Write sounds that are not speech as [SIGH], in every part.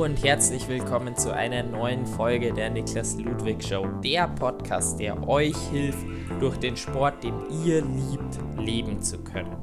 Und herzlich willkommen zu einer neuen Folge der Niklas Ludwig Show, der Podcast, der euch hilft, durch den Sport, den ihr liebt, leben zu können.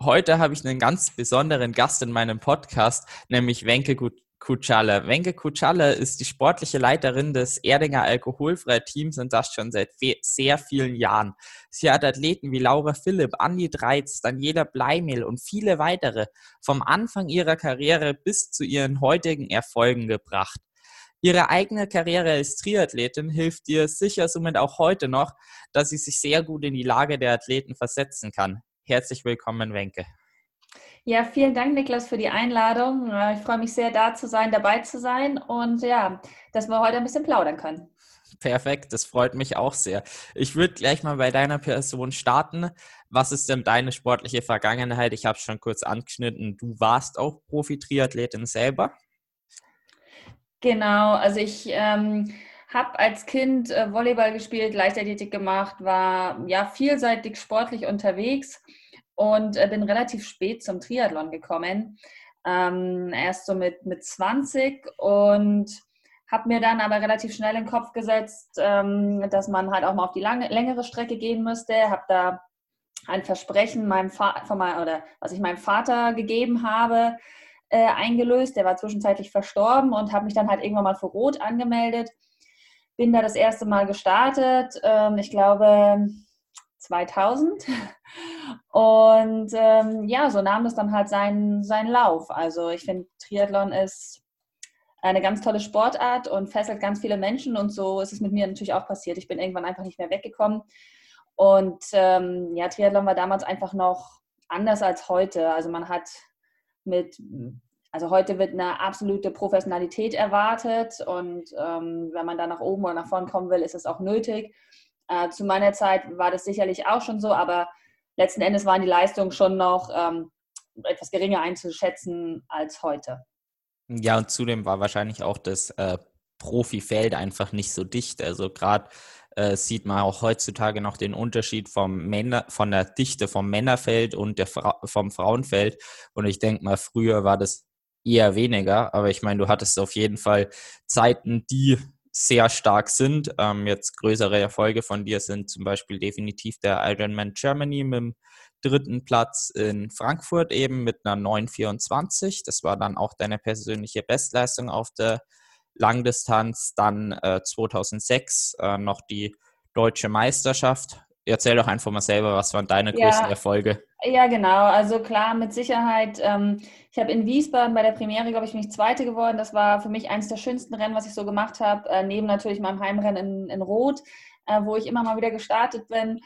Heute habe ich einen ganz besonderen Gast in meinem Podcast, nämlich Wenke Kutschalle. Wenke Kutschalle ist die sportliche Leiterin des Erdinger Alkoholfrei-Teams und das schon seit sehr vielen Jahren. Sie hat Athleten wie Laura Philipp, Andi Dreiz, Daniela Bleimel und viele weitere vom Anfang ihrer Karriere bis zu ihren heutigen Erfolgen gebracht. Ihre eigene Karriere als Triathletin hilft ihr sicher somit auch heute noch, dass sie sich sehr gut in die Lage der Athleten versetzen kann. Herzlich willkommen, Wenke. Ja, vielen Dank, Niklas, für die Einladung. Ich freue mich sehr, da zu sein, dabei zu sein und ja, dass wir heute ein bisschen plaudern können. Perfekt, das freut mich auch sehr. Ich würde gleich mal bei deiner Person starten. Was ist denn deine sportliche Vergangenheit? Ich habe es schon kurz angeschnitten. Du warst auch Profi-Triathletin selber. Genau, also ich ähm, habe als Kind äh, Volleyball gespielt, Leichtathletik gemacht, war ja vielseitig sportlich unterwegs und äh, bin relativ spät zum Triathlon gekommen. Ähm, erst so mit, mit 20 und habe mir dann aber relativ schnell in den Kopf gesetzt, ähm, dass man halt auch mal auf die lange, längere Strecke gehen müsste. Habe da ein Versprechen meinem von meinem, oder was ich meinem Vater gegeben habe, äh, eingelöst. Der war zwischenzeitlich verstorben und habe mich dann halt irgendwann mal für Rot angemeldet. Bin da das erste Mal gestartet. Ähm, ich glaube 2000. Und ähm, ja, so nahm das dann halt seinen, seinen Lauf. Also ich finde, Triathlon ist eine ganz tolle Sportart und fesselt ganz viele Menschen. Und so ist es mit mir natürlich auch passiert. Ich bin irgendwann einfach nicht mehr weggekommen. Und ähm, ja, Triathlon war damals einfach noch anders als heute. Also man hat mit, also heute wird eine absolute Professionalität erwartet. Und ähm, wenn man da nach oben oder nach vorn kommen will, ist es auch nötig. Äh, zu meiner Zeit war das sicherlich auch schon so, aber letzten Endes waren die Leistungen schon noch ähm, etwas geringer einzuschätzen als heute. Ja, und zudem war wahrscheinlich auch das äh, Profifeld einfach nicht so dicht. Also gerade äh, sieht man auch heutzutage noch den Unterschied vom Männer, von der Dichte vom Männerfeld und der Fra vom Frauenfeld. Und ich denke mal, früher war das eher weniger. Aber ich meine, du hattest auf jeden Fall Zeiten, die sehr stark sind. Ähm, jetzt größere Erfolge von dir sind zum Beispiel definitiv der Ironman Germany mit dem dritten Platz in Frankfurt eben mit einer 924. Das war dann auch deine persönliche Bestleistung auf der Langdistanz. Dann äh, 2006 äh, noch die deutsche Meisterschaft erzähl doch einfach mal selber, was waren deine ja, größten Erfolge? Ja, genau. Also klar, mit Sicherheit. Ähm, ich habe in Wiesbaden bei der Premiere, glaube ich, mich Zweite geworden. Das war für mich eines der schönsten Rennen, was ich so gemacht habe. Äh, neben natürlich meinem Heimrennen in, in Rot, äh, wo ich immer mal wieder gestartet bin.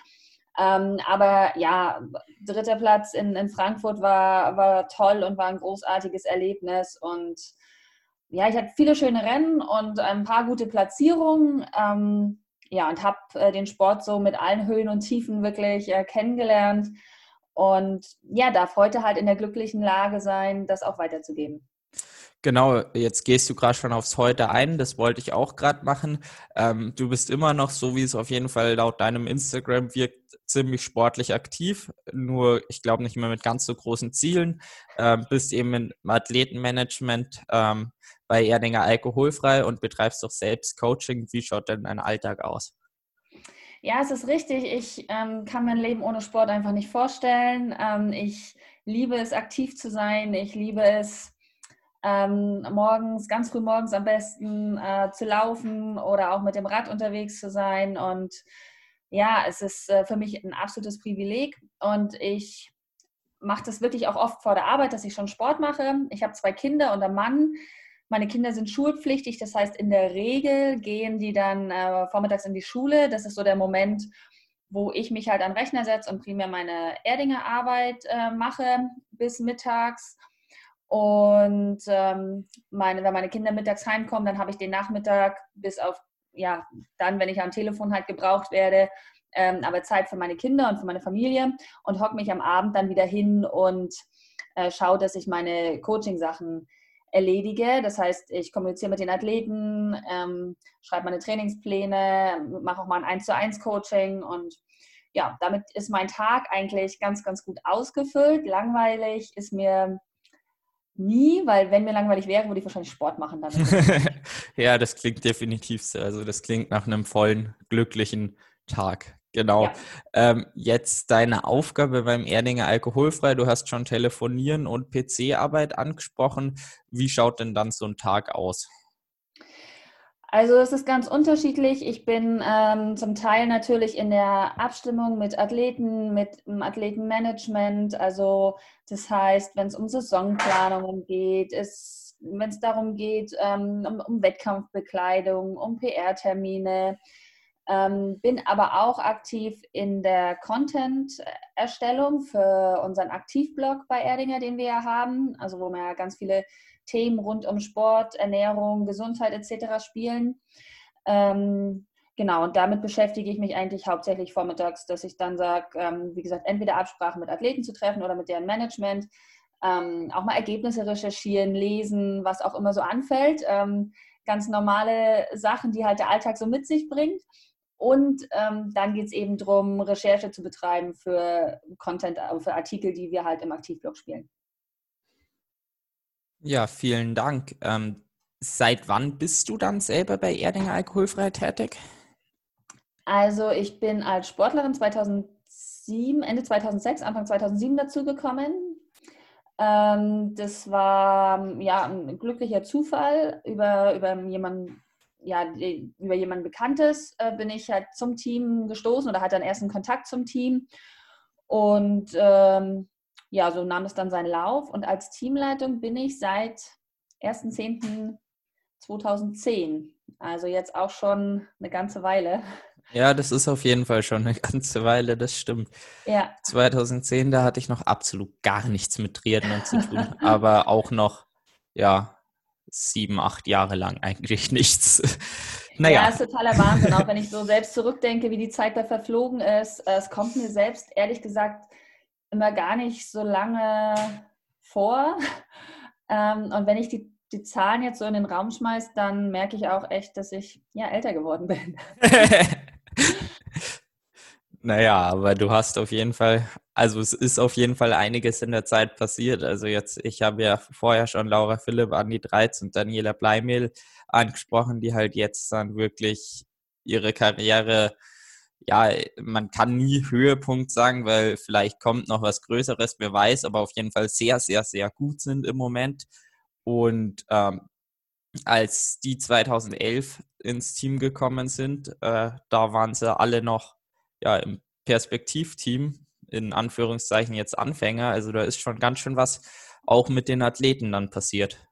Ähm, aber ja, dritter Platz in, in Frankfurt war, war toll und war ein großartiges Erlebnis. Und ja, ich hatte viele schöne Rennen und ein paar gute Platzierungen. Ähm, ja, und habe äh, den Sport so mit allen Höhen und Tiefen wirklich äh, kennengelernt. Und ja, darf heute halt in der glücklichen Lage sein, das auch weiterzugeben. Genau, jetzt gehst du gerade schon aufs Heute ein, das wollte ich auch gerade machen. Ähm, du bist immer noch, so wie es auf jeden Fall laut deinem Instagram wirkt, ziemlich sportlich aktiv, nur ich glaube nicht mehr mit ganz so großen Zielen. Ähm, bist eben im Athletenmanagement ähm, bei Erdinger alkoholfrei und betreibst doch selbst Coaching. Wie schaut denn dein Alltag aus? Ja, es ist richtig. Ich ähm, kann mein Leben ohne Sport einfach nicht vorstellen. Ähm, ich liebe es, aktiv zu sein. Ich liebe es, ähm, morgens, ganz früh morgens am besten äh, zu laufen oder auch mit dem Rad unterwegs zu sein. Und ja, es ist äh, für mich ein absolutes Privileg. Und ich mache das wirklich auch oft vor der Arbeit, dass ich schon Sport mache. Ich habe zwei Kinder und einen Mann. Meine Kinder sind schulpflichtig, das heißt, in der Regel gehen die dann äh, vormittags in die Schule. Das ist so der Moment, wo ich mich halt an den Rechner setze und primär meine Erdinger Arbeit äh, mache bis mittags. Und ähm, meine, wenn meine Kinder mittags heimkommen, dann habe ich den Nachmittag bis auf, ja, dann, wenn ich am Telefon halt gebraucht werde, ähm, aber Zeit für meine Kinder und für meine Familie und hocke mich am Abend dann wieder hin und äh, schaue, dass ich meine Coaching-Sachen erledige. Das heißt, ich kommuniziere mit den Athleten, ähm, schreibe meine Trainingspläne, mache auch mal ein 1 zu 1 Coaching und ja, damit ist mein Tag eigentlich ganz, ganz gut ausgefüllt. Langweilig ist mir nie, weil wenn mir langweilig wäre, würde ich wahrscheinlich Sport machen. [LAUGHS] ja, das klingt definitiv so. Also das klingt nach einem vollen, glücklichen Tag. Genau. Ja. Ähm, jetzt deine Aufgabe beim Erdinger Alkoholfrei. Du hast schon Telefonieren und PC-Arbeit angesprochen. Wie schaut denn dann so ein Tag aus? Also es ist ganz unterschiedlich. Ich bin ähm, zum Teil natürlich in der Abstimmung mit Athleten, mit dem Athletenmanagement. Also das heißt, wenn es um Saisonplanungen geht, wenn es darum geht, ähm, um, um, Wettkampfbekleidung, um PR-Termine. Ähm, bin aber auch aktiv in der Content-Erstellung für unseren Aktivblog bei Erdinger, den wir ja haben, also wo wir ja ganz viele Themen rund um Sport, Ernährung, Gesundheit etc. spielen. Ähm, genau, und damit beschäftige ich mich eigentlich hauptsächlich vormittags, dass ich dann sage, ähm, wie gesagt, entweder Absprachen mit Athleten zu treffen oder mit deren Management, ähm, auch mal Ergebnisse recherchieren, lesen, was auch immer so anfällt. Ähm, ganz normale Sachen, die halt der Alltag so mit sich bringt. Und ähm, dann geht es eben darum, Recherche zu betreiben für Content, für Artikel, die wir halt im Aktivblog spielen. Ja, vielen Dank. Ähm, seit wann bist du dann selber bei Erdinger Alkoholfrei tätig? Also ich bin als Sportlerin 2007, Ende 2006, Anfang 2007 dazugekommen. Ähm, das war ja ein glücklicher Zufall über, über jemanden, ja, über jemanden Bekanntes äh, bin ich halt zum Team gestoßen oder hatte dann erst einen Kontakt zum Team. Und ähm, ja, so nahm es dann seinen Lauf. Und als Teamleitung bin ich seit 1.10.2010. Also jetzt auch schon eine ganze Weile. Ja, das ist auf jeden Fall schon eine ganze Weile, das stimmt. Ja. 2010, da hatte ich noch absolut gar nichts mit Triathlon zu tun, [LAUGHS] aber auch noch, ja, sieben, acht Jahre lang eigentlich [LAUGHS] nichts. Naja. Ja, ist totaler Wahnsinn, auch wenn ich so selbst zurückdenke, wie die Zeit da verflogen ist. Es kommt mir selbst, ehrlich gesagt, immer gar nicht so lange vor. [LAUGHS] Ähm, und wenn ich die, die Zahlen jetzt so in den Raum schmeiße, dann merke ich auch echt, dass ich ja älter geworden bin. [LAUGHS] naja, aber du hast auf jeden Fall, also es ist auf jeden Fall einiges in der Zeit passiert. Also jetzt, ich habe ja vorher schon Laura Philipp, Andi Dreiz und Daniela Bleimehl angesprochen, die halt jetzt dann wirklich ihre Karriere ja, man kann nie Höhepunkt sagen, weil vielleicht kommt noch was Größeres, wer weiß, aber auf jeden Fall sehr, sehr, sehr gut sind im Moment. Und ähm, als die 2011 ins Team gekommen sind, äh, da waren sie alle noch ja, im Perspektivteam, in Anführungszeichen jetzt Anfänger. Also da ist schon ganz schön was auch mit den Athleten dann passiert.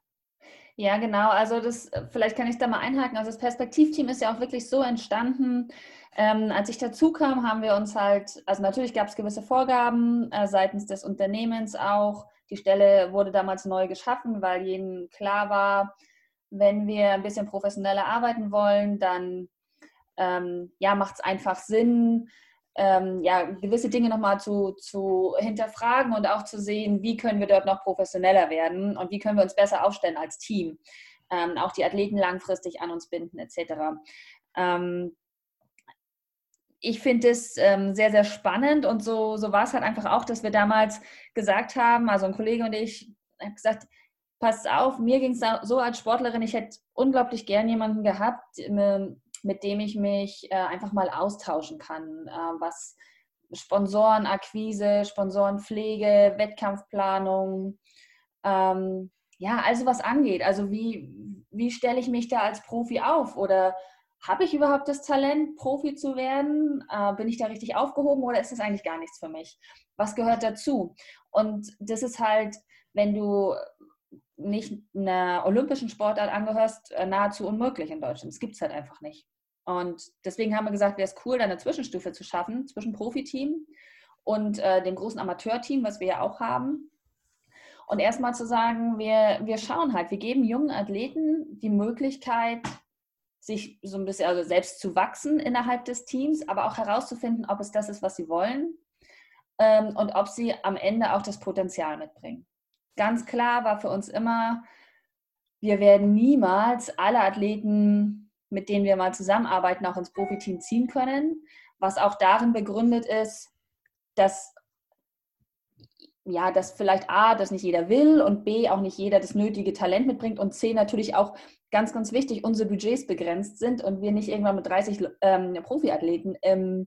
Ja, genau. Also das, vielleicht kann ich da mal einhaken. Also das Perspektivteam ist ja auch wirklich so entstanden, ähm, als ich dazu kam, haben wir uns halt, also natürlich gab es gewisse Vorgaben äh, seitens des Unternehmens auch. Die Stelle wurde damals neu geschaffen, weil jedem klar war, wenn wir ein bisschen professioneller arbeiten wollen, dann ähm, ja, macht es einfach Sinn, ähm, ja, gewisse Dinge nochmal zu, zu hinterfragen und auch zu sehen, wie können wir dort noch professioneller werden und wie können wir uns besser aufstellen als Team. Ähm, auch die Athleten langfristig an uns binden etc. Ähm, ich finde es ähm, sehr, sehr spannend und so, so war es halt einfach auch, dass wir damals gesagt haben, also ein Kollege und ich, haben gesagt, pass auf, mir ging es so als Sportlerin, ich hätte unglaublich gern jemanden gehabt, mit dem ich mich äh, einfach mal austauschen kann, äh, was Sponsorenakquise, Sponsorenpflege, Wettkampfplanung, ähm, ja, also was angeht. Also wie, wie stelle ich mich da als Profi auf oder habe ich überhaupt das Talent, Profi zu werden? Äh, bin ich da richtig aufgehoben oder ist das eigentlich gar nichts für mich? Was gehört dazu? Und das ist halt, wenn du nicht einer olympischen Sportart angehörst, äh, nahezu unmöglich in Deutschland. Das gibt es halt einfach nicht. Und deswegen haben wir gesagt, wäre es cool, da eine Zwischenstufe zu schaffen zwischen Profiteam und äh, dem großen Amateurteam, was wir ja auch haben. Und erstmal zu sagen, wir, wir schauen halt, wir geben jungen Athleten die Möglichkeit, sich so ein bisschen also selbst zu wachsen innerhalb des Teams, aber auch herauszufinden, ob es das ist, was sie wollen ähm, und ob sie am Ende auch das Potenzial mitbringen. Ganz klar war für uns immer, wir werden niemals alle Athleten, mit denen wir mal zusammenarbeiten, auch ins Profiteam ziehen können, was auch darin begründet ist, dass ja, dass vielleicht A, dass nicht jeder will und B, auch nicht jeder das nötige Talent mitbringt und C, natürlich auch ganz, ganz wichtig, unsere Budgets begrenzt sind und wir nicht irgendwann mit 30 ähm, Profiathleten im,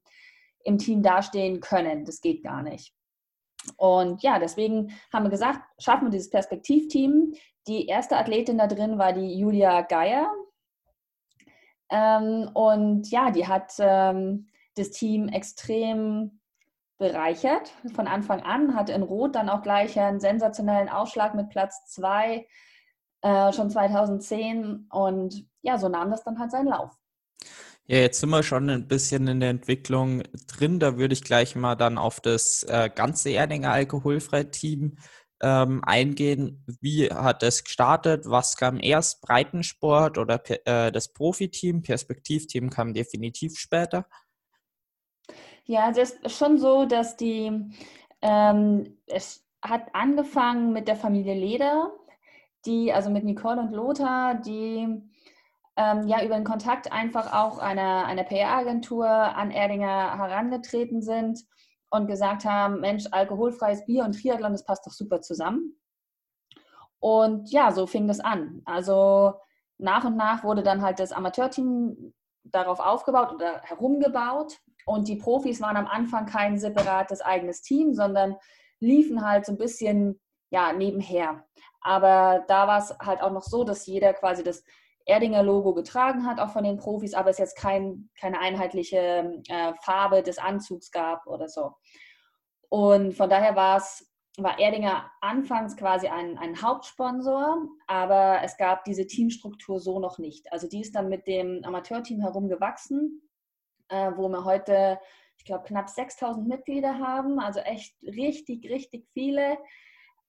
im Team dastehen können. Das geht gar nicht. Und ja, deswegen haben wir gesagt, schaffen wir dieses Perspektivteam. Die erste Athletin da drin war die Julia Geier. Ähm, und ja, die hat ähm, das Team extrem bereichert von Anfang an, hatte in Rot dann auch gleich einen sensationellen Ausschlag mit Platz 2 äh, schon 2010 und ja, so nahm das dann halt seinen Lauf. Ja, jetzt sind wir schon ein bisschen in der Entwicklung drin. Da würde ich gleich mal dann auf das äh, ganze Erdinger Alkoholfrei-Team ähm, eingehen. Wie hat es gestartet? Was kam erst? Breitensport oder äh, das Profiteam? Perspektivteam kam definitiv später. Ja, also es ist schon so, dass die, ähm, es hat angefangen mit der Familie Leder, die, also mit Nicole und Lothar, die ähm, ja über den Kontakt einfach auch einer, einer PR-Agentur an Erdinger herangetreten sind und gesagt haben, Mensch, alkoholfreies Bier und Triathlon, das passt doch super zusammen. Und ja, so fing das an. Also nach und nach wurde dann halt das Amateurteam darauf aufgebaut oder herumgebaut. Und die Profis waren am Anfang kein separates eigenes Team, sondern liefen halt so ein bisschen ja, nebenher. Aber da war es halt auch noch so, dass jeder quasi das Erdinger Logo getragen hat, auch von den Profis, aber es jetzt kein, keine einheitliche äh, Farbe des Anzugs gab oder so. Und von daher war war Erdinger anfangs quasi ein, ein Hauptsponsor, aber es gab diese Teamstruktur so noch nicht. Also die ist dann mit dem Amateurteam herumgewachsen, äh, wo wir heute, ich glaube, knapp 6000 Mitglieder haben, also echt richtig, richtig viele.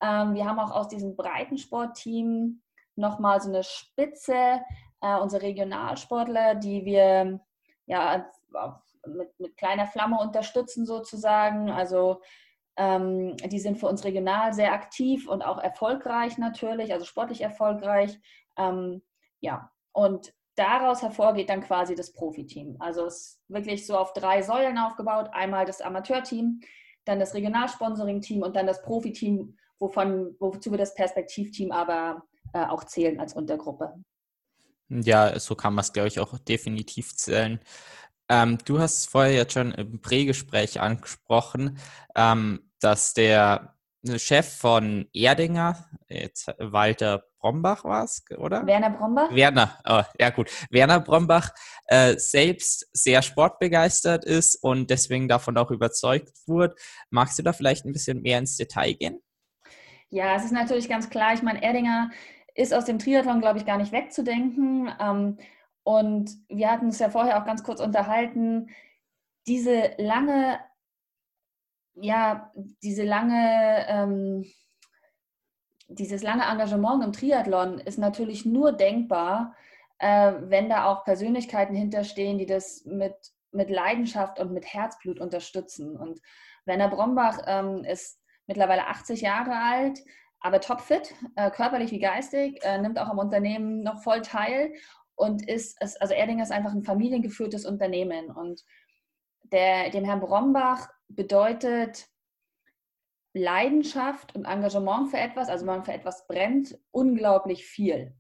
Ähm, wir haben auch aus diesem Breitensportteam nochmal so eine Spitze, äh, unsere Regionalsportler, die wir ja mit, mit kleiner Flamme unterstützen sozusagen. Also ähm, die sind für uns regional sehr aktiv und auch erfolgreich natürlich, also sportlich erfolgreich. Ähm, ja, und daraus hervorgeht dann quasi das Profiteam. Also es ist wirklich so auf drei Säulen aufgebaut. Einmal das Amateurteam, dann das Regionalsponsoring-Team und dann das Profiteam, wovon, wozu wir das Perspektivteam aber äh, auch zählen als Untergruppe. Ja, so kann man es, glaube ich, auch definitiv zählen. Ähm, du hast vorher jetzt schon im Prägespräch angesprochen, ähm, dass der Chef von Erdinger, jetzt Walter Brombach war es, oder? Werner Brombach? Werner, oh, ja gut. Werner Brombach äh, selbst sehr sportbegeistert ist und deswegen davon auch überzeugt wurde. Magst du da vielleicht ein bisschen mehr ins Detail gehen? Ja, es ist natürlich ganz klar. Ich meine, Erdinger ist aus dem Triathlon, glaube ich, gar nicht wegzudenken. Ähm, und wir hatten es ja vorher auch ganz kurz unterhalten. Diese lange, ja, diese lange, ähm, dieses lange Engagement im Triathlon ist natürlich nur denkbar, äh, wenn da auch Persönlichkeiten hinterstehen, die das mit, mit Leidenschaft und mit Herzblut unterstützen. Und Werner Brombach ähm, ist mittlerweile 80 Jahre alt, aber topfit, äh, körperlich wie geistig, äh, nimmt auch am Unternehmen noch voll teil und ist, also Erdinger ist einfach ein familiengeführtes Unternehmen und der, dem Herrn Brombach bedeutet Leidenschaft und Engagement für etwas, also wenn man für etwas brennt, unglaublich viel.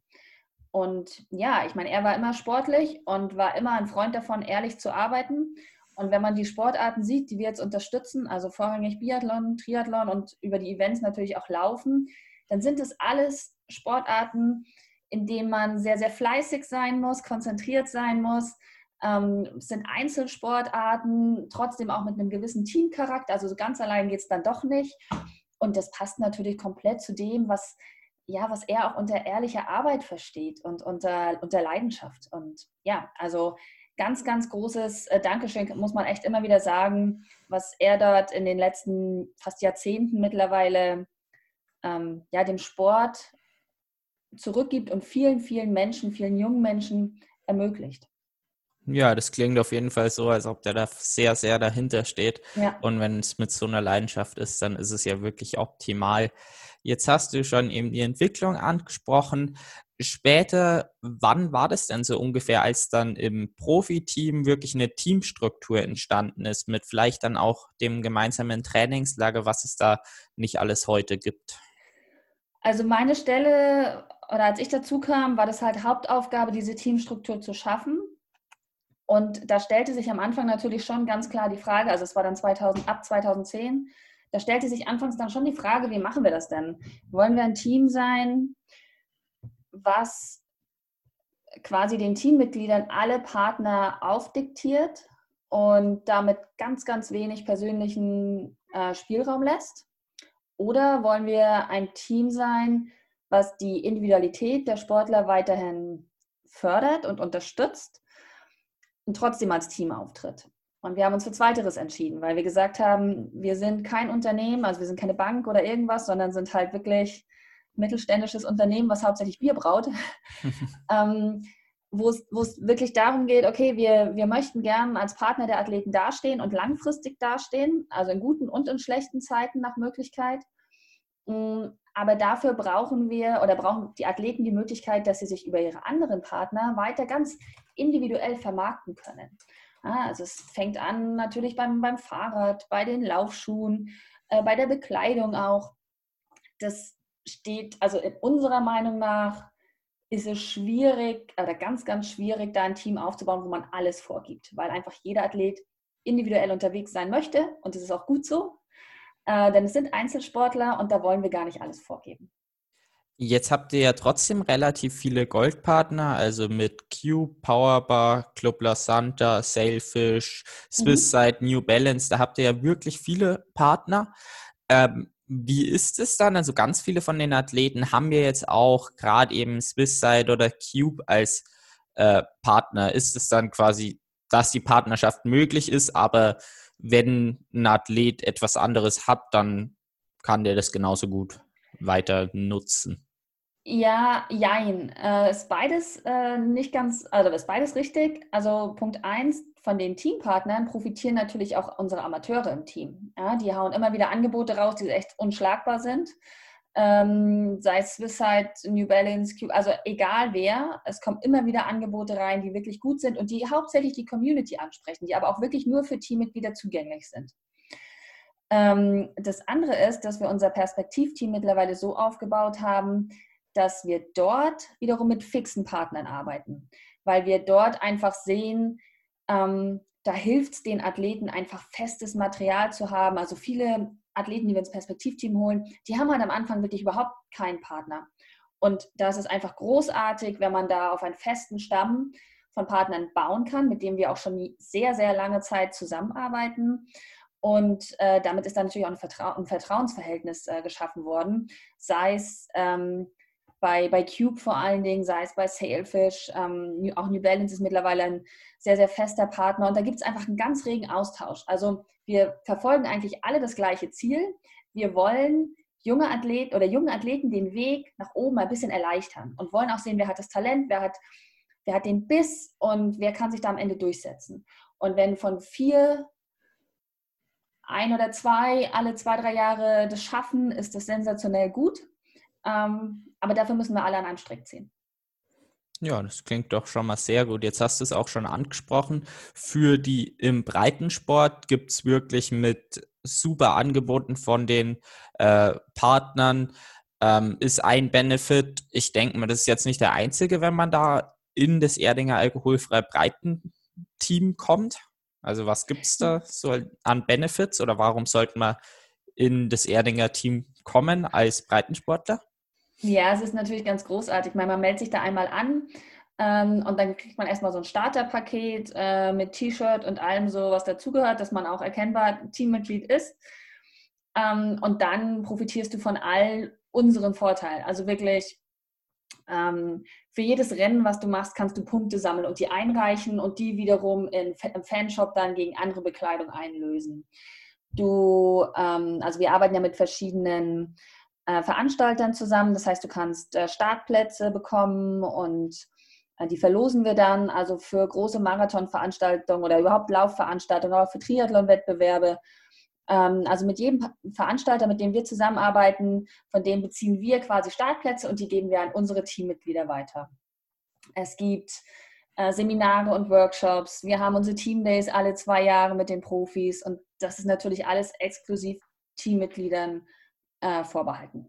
Und ja, ich meine, er war immer sportlich und war immer ein Freund davon, ehrlich zu arbeiten und wenn man die Sportarten sieht, die wir jetzt unterstützen, also vorrangig Biathlon, Triathlon und über die Events natürlich auch Laufen, dann sind es alles Sportarten, in denen man sehr, sehr fleißig sein muss, konzentriert sein muss. Ähm, es sind Einzelsportarten, trotzdem auch mit einem gewissen Teamcharakter. Also so ganz allein geht es dann doch nicht. Und das passt natürlich komplett zu dem, was, ja, was er auch unter ehrlicher Arbeit versteht und unter, unter Leidenschaft. Und ja, also ganz, ganz großes äh, Dankeschön, muss man echt immer wieder sagen, was er dort in den letzten fast Jahrzehnten mittlerweile ähm, ja, dem Sport zurückgibt und vielen, vielen Menschen, vielen jungen Menschen ermöglicht. Ja, das klingt auf jeden Fall so, als ob der da sehr, sehr dahinter steht. Ja. Und wenn es mit so einer Leidenschaft ist, dann ist es ja wirklich optimal. Jetzt hast du schon eben die Entwicklung angesprochen. Später, wann war das denn so ungefähr, als dann im Profiteam wirklich eine Teamstruktur entstanden ist, mit vielleicht dann auch dem gemeinsamen Trainingslager, was es da nicht alles heute gibt? Also meine Stelle, oder als ich dazu kam, war das halt Hauptaufgabe, diese Teamstruktur zu schaffen. Und da stellte sich am Anfang natürlich schon ganz klar die Frage, also es war dann 2000, ab 2010, da stellte sich anfangs dann schon die Frage, wie machen wir das denn? Wollen wir ein Team sein, was quasi den Teammitgliedern alle Partner aufdiktiert und damit ganz, ganz wenig persönlichen äh, Spielraum lässt? Oder wollen wir ein Team sein, was die Individualität der Sportler weiterhin fördert und unterstützt und trotzdem als Team auftritt. Und wir haben uns für Zweiteres entschieden, weil wir gesagt haben, wir sind kein Unternehmen, also wir sind keine Bank oder irgendwas, sondern sind halt wirklich mittelständisches Unternehmen, was hauptsächlich Bier braut, [LAUGHS] ähm, wo es wirklich darum geht, okay, wir, wir möchten gern als Partner der Athleten dastehen und langfristig dastehen, also in guten und in schlechten Zeiten nach Möglichkeit. Mm, aber dafür brauchen wir oder brauchen die Athleten die Möglichkeit, dass sie sich über ihre anderen Partner weiter ganz individuell vermarkten können. Also es fängt an natürlich beim, beim Fahrrad, bei den Laufschuhen, äh, bei der Bekleidung auch. Das steht, also in unserer Meinung nach ist es schwierig oder ganz, ganz schwierig, da ein Team aufzubauen, wo man alles vorgibt, weil einfach jeder Athlet individuell unterwegs sein möchte und das ist auch gut so, äh, denn es sind Einzelsportler und da wollen wir gar nicht alles vorgeben. Jetzt habt ihr ja trotzdem relativ viele Goldpartner, also mit Cube, Powerbar, Club La Santa, Sailfish, Swisside, mhm. New Balance, da habt ihr ja wirklich viele Partner. Ähm, wie ist es dann? Also ganz viele von den Athleten haben wir jetzt auch gerade eben Swisside oder Cube als äh, Partner. Ist es dann quasi, dass die Partnerschaft möglich ist, aber wenn ein Athlet etwas anderes hat, dann kann der das genauso gut weiter nutzen. Ja, jein. Äh, ist beides äh, nicht ganz, also ist beides richtig. Also Punkt eins, von den Teampartnern profitieren natürlich auch unsere Amateure im Team. Ja, die hauen immer wieder Angebote raus, die echt unschlagbar sind. Ähm, sei es Swisside, New Balance, Cube, also egal wer, es kommen immer wieder Angebote rein, die wirklich gut sind und die hauptsächlich die Community ansprechen, die aber auch wirklich nur für Teammitglieder zugänglich sind. Ähm, das andere ist, dass wir unser Perspektivteam mittlerweile so aufgebaut haben, dass wir dort wiederum mit fixen Partnern arbeiten, weil wir dort einfach sehen, ähm, da hilft es den Athleten einfach festes Material zu haben. Also viele Athleten, die wir ins Perspektivteam holen, die haben halt am Anfang wirklich überhaupt keinen Partner. Und da ist einfach großartig, wenn man da auf einen festen Stamm von Partnern bauen kann, mit dem wir auch schon sehr, sehr lange Zeit zusammenarbeiten. Und äh, damit ist dann natürlich auch ein, Vertrau ein Vertrauensverhältnis äh, geschaffen worden, sei es ähm, bei, bei Cube vor allen Dingen, sei es bei Sailfish, ähm, auch New Balance ist mittlerweile ein sehr, sehr fester Partner und da gibt es einfach einen ganz regen Austausch. Also wir verfolgen eigentlich alle das gleiche Ziel. Wir wollen junge Athleten oder jungen Athleten den Weg nach oben ein bisschen erleichtern und wollen auch sehen, wer hat das Talent, wer hat, wer hat den Biss und wer kann sich da am Ende durchsetzen. Und wenn von vier ein oder zwei alle zwei, drei Jahre das schaffen, ist das sensationell gut. Ähm, aber dafür müssen wir alle an einem Strick ziehen. Ja, das klingt doch schon mal sehr gut. Jetzt hast du es auch schon angesprochen. Für die im Breitensport gibt es wirklich mit super Angeboten von den äh, Partnern. Ähm, ist ein Benefit. Ich denke mal, das ist jetzt nicht der einzige, wenn man da in das Erdinger alkoholfrei Breitenteam kommt. Also was gibt es da so an Benefits oder warum sollte man in das Erdinger Team kommen als Breitensportler? Ja, es ist natürlich ganz großartig. Ich meine, man meldet sich da einmal an ähm, und dann kriegt man erstmal so ein Starterpaket äh, mit T-Shirt und allem so, was dazugehört, dass man auch erkennbar Teammitglied ist. Ähm, und dann profitierst du von all unseren Vorteilen. Also wirklich ähm, für jedes Rennen, was du machst, kannst du Punkte sammeln und die einreichen und die wiederum in, im Fanshop dann gegen andere Bekleidung einlösen. Du, ähm, also wir arbeiten ja mit verschiedenen äh, Veranstaltern zusammen. Das heißt, du kannst äh, Startplätze bekommen und Äh, die verlosen wir dann, also für große Marathonveranstaltungen oder überhaupt Laufveranstaltungen, aber für Triathlonwettbewerbe. Ähm, also mit jedem Veranstalter, mit dem wir zusammenarbeiten, von dem beziehen wir quasi Startplätze und die geben wir an unsere Teammitglieder weiter. Es gibt äh, Seminare und Workshops. Wir haben unsere Teamdays alle zwei Jahre mit den Profis und das ist natürlich alles exklusiv Teammitgliedern äh, vorbehalten.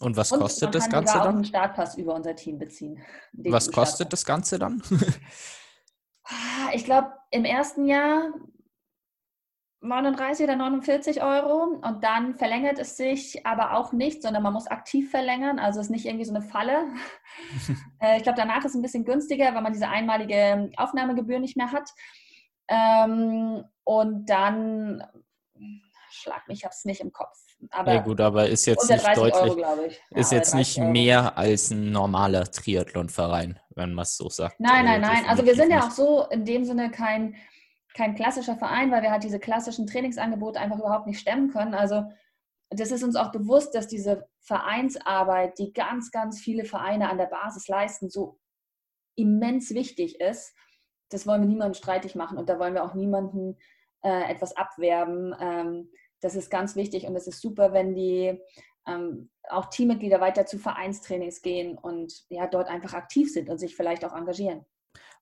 Und was kostet und das Ganze dann? Kann einen Startpass über unser Team beziehen. [LAUGHS] Was kostet das Ganze dann? Ah, ich glaube, im ersten Jahr 39 oder 49 Euro und dann verlängert es sich aber auch nicht, sondern man muss aktiv verlängern. Also es ist nicht irgendwie so eine Falle. [LAUGHS] Äh, ich glaube, danach ist es ein bisschen günstiger, weil man diese einmalige Aufnahmegebühr nicht mehr hat. Ähm, und dann schlag mich, ich habe es nicht im Kopf. Aber ja gut, aber ist jetzt nicht deutlich, Euro, ist ja, jetzt nicht Euro. mehr als ein normaler Triathlonverein, wenn man es so sagt. Nein, nein, nein. Also wir sind ja auch so in dem Sinne kein kein klassischer Verein, weil wir halt diese klassischen Trainingsangebote einfach überhaupt nicht stemmen können. Also das ist uns auch bewusst, dass diese Vereinsarbeit, die ganz, ganz viele Vereine an der Basis leisten, so immens wichtig ist. Das wollen wir niemandem streitig machen und da wollen wir auch niemanden äh, etwas abwerben. Ähm, das ist ganz wichtig und es ist super, wenn die ähm, auch Teammitglieder weiter zu Vereinstrainings gehen und ja dort einfach aktiv sind und sich vielleicht auch engagieren.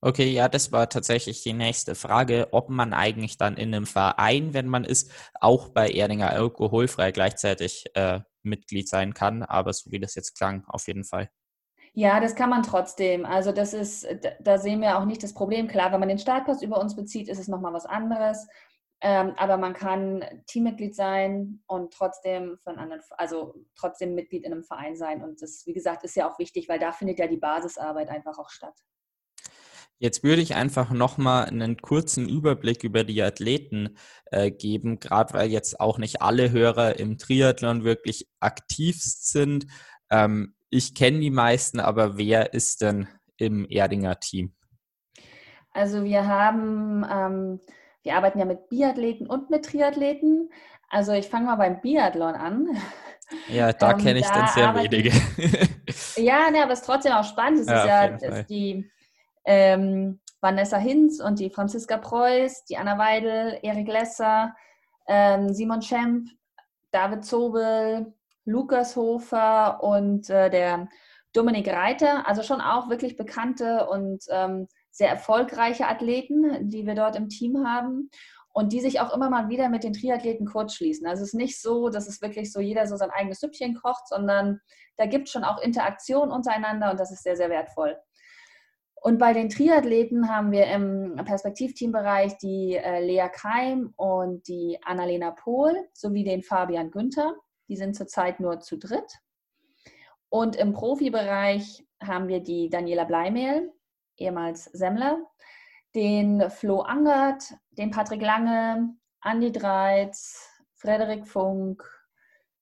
Okay, ja, das war tatsächlich die nächste Frage, ob man eigentlich dann in einem Verein, wenn man ist, auch bei Erdinger alkoholfrei gleichzeitig äh, Mitglied sein kann. Aber so wie das jetzt klang, auf jeden Fall. Ja, das kann man trotzdem. Also das ist, da sehen wir auch nicht das Problem. Klar, wenn man den Startpass über uns bezieht, ist es nochmal was anderes. Ähm, aber man kann Teammitglied sein und trotzdem von anderen, also trotzdem Mitglied in einem Verein sein. Und das, wie gesagt, ist ja auch wichtig, weil da findet ja die Basisarbeit einfach auch statt. Jetzt würde ich einfach nochmal einen kurzen Überblick über die Athleten äh, geben, gerade weil jetzt auch nicht alle Hörer im Triathlon wirklich aktiv sind. Ähm, ich kenne die meisten, aber wer ist denn im Erdinger Team? Also wir haben, ähm, wir arbeiten ja mit Biathleten und mit Triathleten. Also ich fange mal beim Biathlon an. [LAUGHS] Ja, da ähm, kenne ich da dann sehr arbeiten, wenige. [LAUGHS] ja, ne, aber es ist trotzdem auch spannend. Es ja, ist ja die ähm, Vanessa Hinz und die Franziska Preuß, die Anna Weidel, Erik Lesser, ähm, Simon Schemp, David Zobel, Lukas Hofer und äh, der Dominik Reiter. Also schon auch wirklich bekannte und ähm, sehr erfolgreiche Athleten, die wir dort im Team haben und die sich auch immer mal wieder mit den Triathleten kurz schließen. Also es ist nicht so, dass es wirklich so jeder so sein eigenes Süppchen kocht, sondern da gibt es schon auch Interaktion untereinander und das ist sehr, sehr wertvoll. Und bei den Triathleten haben wir im Perspektivteambereich die äh, Lea Keim und die Annalena Pohl sowie den Fabian Günther. Die sind zurzeit nur zu dritt. Und im Profibereich haben wir die Daniela Bleimehl, ehemals Semmler, den Flo Angert, den Patrick Lange, Andi Dreiz, Frederik Funk,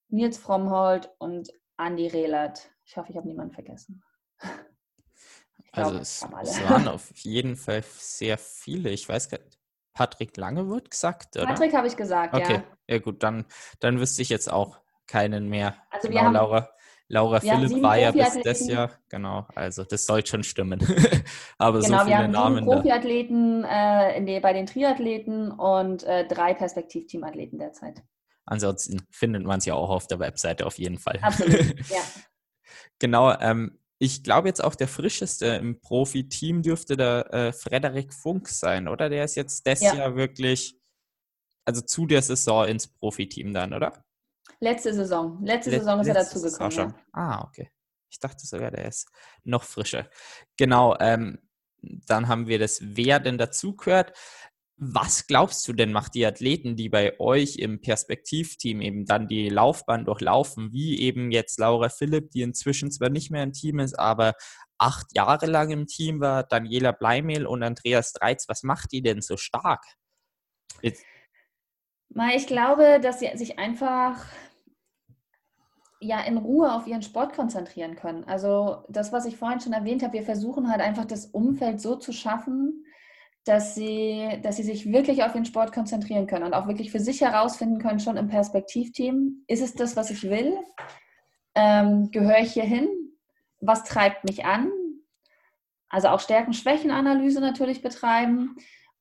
Nils Frommhold und Andi Rehlert. Ich hoffe, ich habe niemanden vergessen. [LAUGHS] also es, es, waren [LAUGHS] auf jeden Fall sehr viele. Ich weiß gar nicht. Patrick Lange wird gesagt, oder? Patrick habe ich gesagt, okay. ja. Okay, ja gut, dann, dann wüsste ich jetzt auch keinen mehr. Also genau, wir haben, Laura, Laura Philipp war ja bis das Jahr, genau, also das soll schon stimmen. [LAUGHS] Aber genau, so viele wir haben Namen. Profiathleten äh, bei den Triathleten und äh, drei Perspektivteamathleten derzeit. Ansonsten findet man es ja auch auf der Webseite auf jeden Fall. Absolut, [LAUGHS] ja. genau, ähm, ich glaube jetzt auch der frischeste im Profi-Team dürfte der äh, Frederik Funk sein, oder? Der ist jetzt das ja. Jahr wirklich, also zu der Saison ins Profi-Team dann, oder? Letzte Saison. Letzte Let Saison ist er dazugekommen. Ja. Ah, okay. Ich dachte sogar, der ist noch frischer. Genau, ähm, dann haben wir das, wer denn dazugehört. Was glaubst du denn, macht die Athleten, die bei euch im Perspektivteam eben dann die Laufbahn durchlaufen, wie eben jetzt Laura Philipp, die inzwischen zwar nicht mehr im Team ist, aber acht Jahre lang im Team war, Daniela Bleimehl und Andreas Dreiz, was macht die denn so stark? Jetzt. Ich glaube, dass sie sich einfach ja in Ruhe auf ihren Sport konzentrieren können. Also das, was ich vorhin schon erwähnt habe, wir versuchen halt einfach das Umfeld so zu schaffen, dass sie, dass sie sich wirklich auf den Sport konzentrieren können und auch wirklich für sich herausfinden können, schon im Perspektivteam, ist es das, was ich will? Ähm, gehöre ich hier hin? Was treibt mich an? Also auch Stärken-Schwächen-Analyse natürlich betreiben.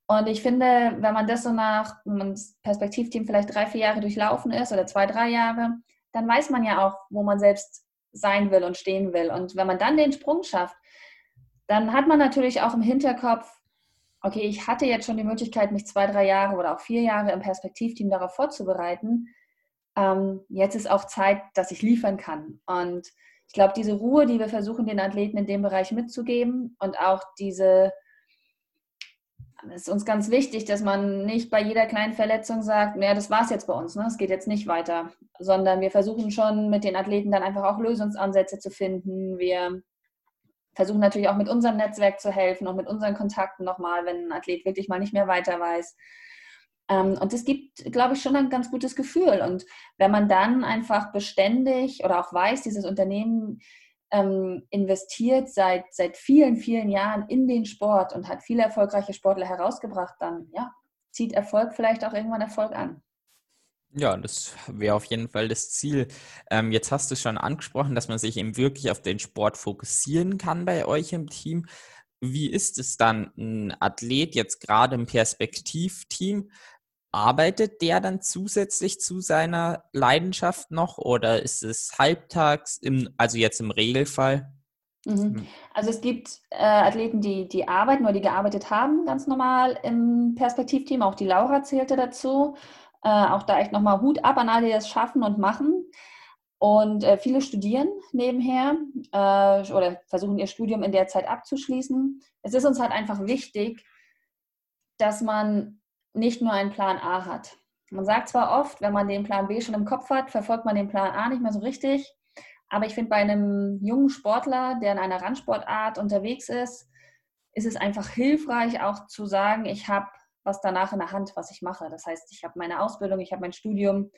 Und ich finde, wenn man das so nach, wenn man das Perspektivteam vielleicht drei, vier Jahre durchlaufen ist oder zwei, drei Jahre, dann weiß man ja auch, wo man selbst sein will und stehen will. Und wenn man dann den Sprung schafft, dann hat man natürlich auch im Hinterkopf, okay, ich hatte jetzt schon die Möglichkeit, mich zwei, drei Jahre oder auch vier Jahre im Perspektivteam darauf vorzubereiten. Ähm, jetzt ist auch Zeit, dass ich liefern kann. Und ich glaube, diese Ruhe, die wir versuchen, den Athleten in dem Bereich mitzugeben und auch diese, es ist uns ganz wichtig, dass man nicht bei jeder kleinen Verletzung sagt, naja, das war es jetzt bei uns, ne? es geht jetzt nicht weiter, sondern wir versuchen schon mit den Athleten dann einfach auch Lösungsansätze zu finden. Wir versuchen natürlich auch mit unserem Netzwerk zu helfen, auch mit unseren Kontakten nochmal, wenn ein Athlet wirklich mal nicht mehr weiter weiß. Ähm, und das gibt, glaube ich, schon ein ganz gutes Gefühl. Und wenn man dann einfach beständig oder auch weiß, dieses Unternehmen ähm, investiert seit, seit vielen, vielen Jahren in den Sport und hat viele erfolgreiche Sportler herausgebracht, dann ja, zieht Erfolg vielleicht auch irgendwann Erfolg an. Ja, das wäre auf jeden Fall das Ziel. Ähm, jetzt hast du schon angesprochen, dass man sich eben wirklich auf den Sport fokussieren kann bei euch im Team. Wie ist es dann, ein Athlet jetzt gerade im Perspektivteam? Arbeitet der dann zusätzlich zu seiner Leidenschaft noch oder ist es halbtags, im, also jetzt im Regelfall? Mhm. Hm. Also es gibt äh, Athleten, die, die arbeiten oder die gearbeitet haben, ganz normal im Perspektivteam. Auch die Laura zählte dazu. Äh, auch da echt nochmal Hut ab an alle, die das schaffen und machen. Und äh, viele studieren nebenher äh, oder versuchen ihr Studium in der Zeit abzuschließen. Es ist uns halt einfach wichtig, dass man nicht nur einen Plan A hat. Man sagt zwar oft, wenn man den Plan B schon im Kopf hat, verfolgt man den Plan A nicht mehr so richtig. Aber ich finde, bei einem jungen Sportler, der in einer Randsportart unterwegs ist, ist es einfach hilfreich, auch zu sagen, ich habe was danach in der Hand, was ich mache. Das heißt, ich habe meine Ausbildung, ich habe mein Studium.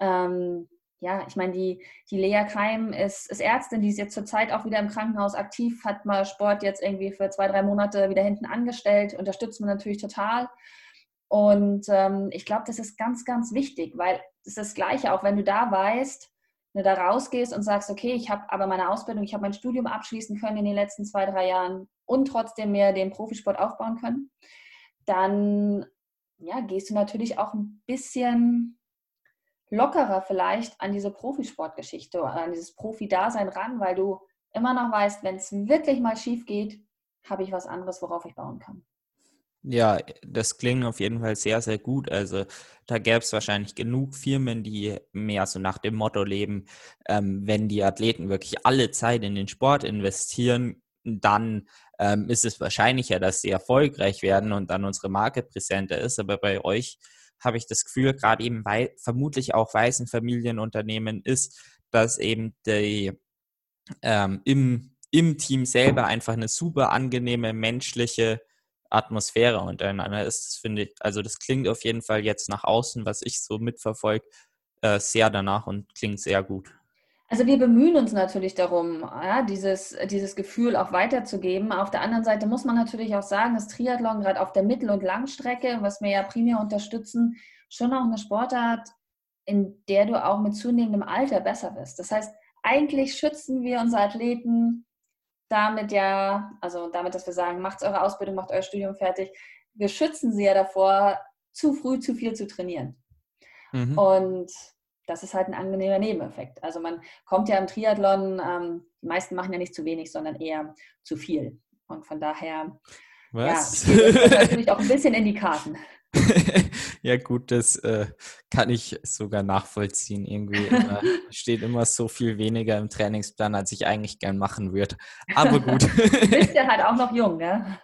Ähm, ja, ich meine, die, die Lea Keim ist, ist Ärztin, die ist jetzt zurzeit auch wieder im Krankenhaus aktiv, hat mal Sport jetzt irgendwie für zwei, drei Monate wieder hinten angestellt, unterstützt man natürlich total. Und ähm, ich glaube, das ist ganz, ganz wichtig, weil es ist das Gleiche, auch wenn du da weißt, wenn du da rausgehst und sagst, okay, ich habe aber meine Ausbildung, ich habe mein Studium abschließen können in den letzten zwei, drei Jahren und trotzdem mehr den Profisport aufbauen können, dann ja, gehst du natürlich auch ein bisschen lockerer vielleicht an diese Profisportgeschichte oder an dieses Profi-Dasein ran, weil du immer noch weißt, wenn es wirklich mal schief geht, habe ich was anderes, worauf ich bauen kann. Ja, das klingt auf jeden Fall sehr, sehr gut. Also da gäbe es wahrscheinlich genug Firmen, die mehr so nach dem Motto leben, ähm, wenn die Athleten wirklich alle Zeit in den Sport investieren, dann ähm, ist es wahrscheinlicher, dass sie erfolgreich werden und dann unsere Marke präsenter ist. Aber bei euch habe ich das Gefühl, gerade eben weil vermutlich auch weißen Familienunternehmen ist, dass eben die ähm, im, im Team selber einfach eine super angenehme menschliche Atmosphäre untereinander ist. Das finde ich, also das klingt auf jeden Fall jetzt nach außen, was ich so mitverfolge, äh, sehr danach und klingt sehr gut. Also wir bemühen uns natürlich darum, ja, dieses, dieses Gefühl auch weiterzugeben. Auf der anderen Seite muss man natürlich auch sagen, dass Triathlon gerade auf der Mittel- und Langstrecke, was wir ja primär unterstützen, schon auch eine Sportart, in der du auch mit zunehmendem Alter besser bist. Das heißt, eigentlich schützen wir unsere Athleten damit ja, also damit, dass wir sagen, macht eure Ausbildung, macht euer Studium fertig. Wir schützen sie ja davor, zu früh zu viel zu trainieren. Mhm. Und das ist halt ein angenehmer Nebeneffekt. Also man kommt ja im Triathlon, ähm, die meisten machen ja nicht zu wenig, sondern eher zu viel. Und von daher Was? ja, geht natürlich auch ein bisschen in die Karten. [LAUGHS] ja gut, das äh, kann ich sogar nachvollziehen. Irgendwie immer, [LAUGHS] steht immer so viel weniger im Trainingsplan, als ich eigentlich gern machen würde. Aber gut. [LAUGHS] du bist ja halt auch noch jung, ne?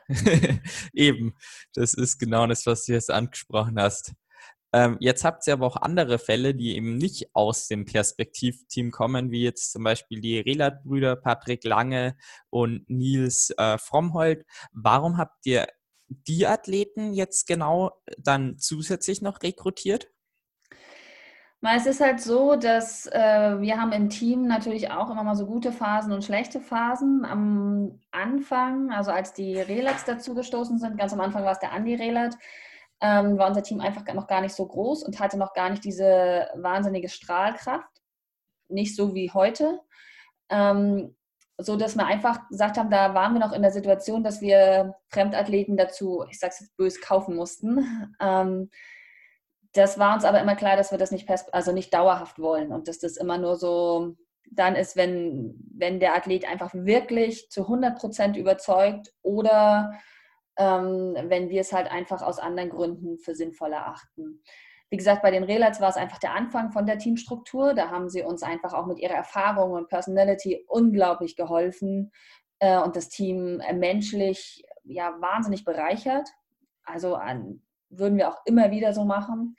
Eben, das ist genau das, was du jetzt angesprochen hast. Ähm, jetzt habt ihr aber auch andere Fälle, die eben nicht aus dem Perspektivteam kommen, wie jetzt zum Beispiel die Relat-Brüder Patrick Lange und Nils äh, Frommhold. Warum habt ihr die Athleten jetzt genau dann zusätzlich noch rekrutiert? Es ist halt so, dass äh, wir haben im Team natürlich auch immer mal so gute Phasen und schlechte Phasen. Am Anfang, also als die Relats dazugestoßen sind, ganz am Anfang war es der Andi Relat, ähm, war unser Team einfach noch gar nicht so groß und hatte noch gar nicht diese wahnsinnige Strahlkraft. Nicht so wie heute. Ähm, so dass wir einfach gesagt haben, da waren wir noch in der Situation, dass wir Fremdathleten dazu, ich sag's jetzt böse, kaufen mussten. Ähm, das war uns aber immer klar, dass wir das nicht, also nicht dauerhaft wollen und dass das immer nur so dann ist, wenn, wenn der Athlet einfach wirklich zu 100 Prozent überzeugt oder ähm, wenn wir es halt einfach aus anderen Gründen für sinnvoll erachten. Wie gesagt, bei den Relats war es einfach der Anfang von der Teamstruktur. Da haben sie uns einfach auch mit ihrer Erfahrung und Personality unglaublich geholfen äh, und das Team äh, menschlich ja wahnsinnig bereichert. Also an, würden wir auch immer wieder so machen.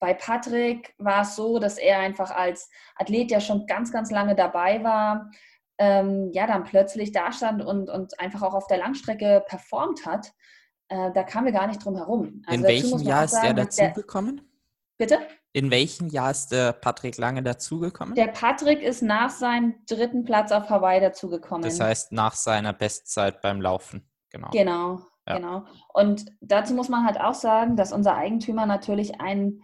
Bei Patrick war es so, dass er einfach als Athlet, der schon ganz, ganz lange dabei war, ähm, ja, dann plötzlich da stand und, und einfach auch auf der Langstrecke performt hat. Äh, da kamen wir gar nicht drum herum. Also In welchem Jahr ist er dazugekommen? Bitte? In welchem Jahr ist der Patrick Lange dazugekommen? Der Patrick ist nach seinem dritten Platz auf Hawaii dazugekommen. Das heißt nach seiner Bestzeit beim Laufen. Genau. Genau, ja. genau. Und dazu muss man halt auch sagen, dass unser Eigentümer natürlich ein,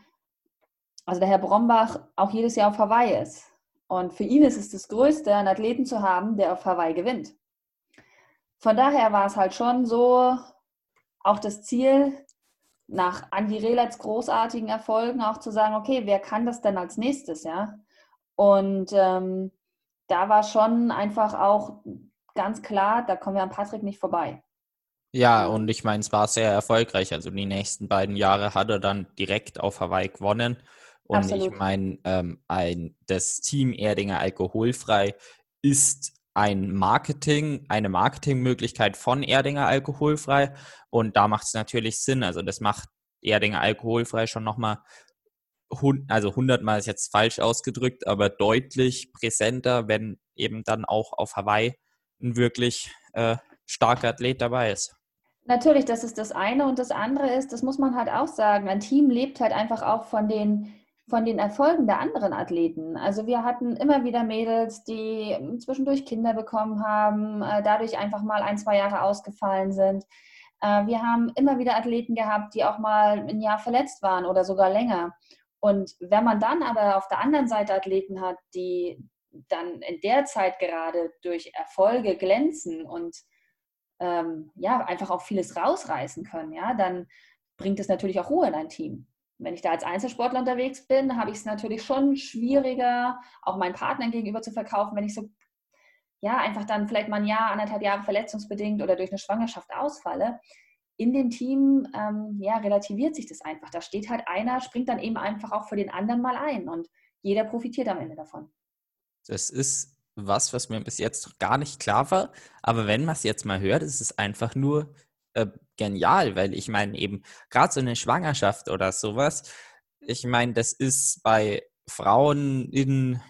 also der Herr Brombach auch jedes Jahr auf Hawaii ist. Und für ihn ist es das Größte, einen Athleten zu haben, der auf Hawaii gewinnt. Von daher war es halt schon so auch das Ziel, nach Andi Rehlets großartigen Erfolgen auch zu sagen, okay, wer kann das denn als nächstes, ja? Und ähm, da war schon einfach auch ganz klar, da kommen wir an Patrick nicht vorbei. Ja, und ich meine, es war sehr erfolgreich. Also die nächsten beiden Jahre hat er dann direkt auf Hawaii gewonnen. Und Absolut. ich meine, ähm, ein, das Team Erdinger Alkoholfrei ist ein Marketing, eine Marketingmöglichkeit von Erdinger Alkoholfrei. Und da macht es natürlich Sinn. Also das macht Erdinger Alkoholfrei schon nochmal, also hundertmal ist jetzt falsch ausgedrückt, aber deutlich präsenter, wenn eben dann auch auf Hawaii ein wirklich äh, starker Athlet dabei ist. Natürlich, das ist das eine. Und das andere ist, das muss man halt auch sagen, ein Team lebt halt einfach auch von den von den Erfolgen der anderen Athleten. Also wir hatten immer wieder Mädels, die zwischendurch Kinder bekommen haben, äh, dadurch einfach mal ein, zwei Jahre ausgefallen sind. Äh, wir haben immer wieder Athleten gehabt, die auch mal ein Jahr verletzt waren oder sogar länger. Und wenn man dann aber auf der anderen Seite Athleten hat, die dann in der Zeit gerade durch Erfolge glänzen und ähm, ja, einfach auch vieles rausreißen können, ja, dann bringt es natürlich auch Ruhe in ein Team. Wenn ich da als Einzelsportler unterwegs bin, habe ich es natürlich schon schwieriger, auch meinen Partnern gegenüber zu verkaufen, wenn ich so, ja, einfach dann vielleicht mal ein Jahr, anderthalb Jahre verletzungsbedingt oder durch eine Schwangerschaft ausfalle. In dem Team, ähm, ja, relativiert sich das einfach. Da steht halt einer, springt dann eben einfach auch für den anderen mal ein und jeder profitiert am Ende davon. Das ist was, was mir bis jetzt gar nicht klar war. Aber wenn man es jetzt mal hört, ist es einfach nur äh, genial, weil ich meine eben gerade so eine Schwangerschaft oder sowas, ich meine, das ist bei Frauen in,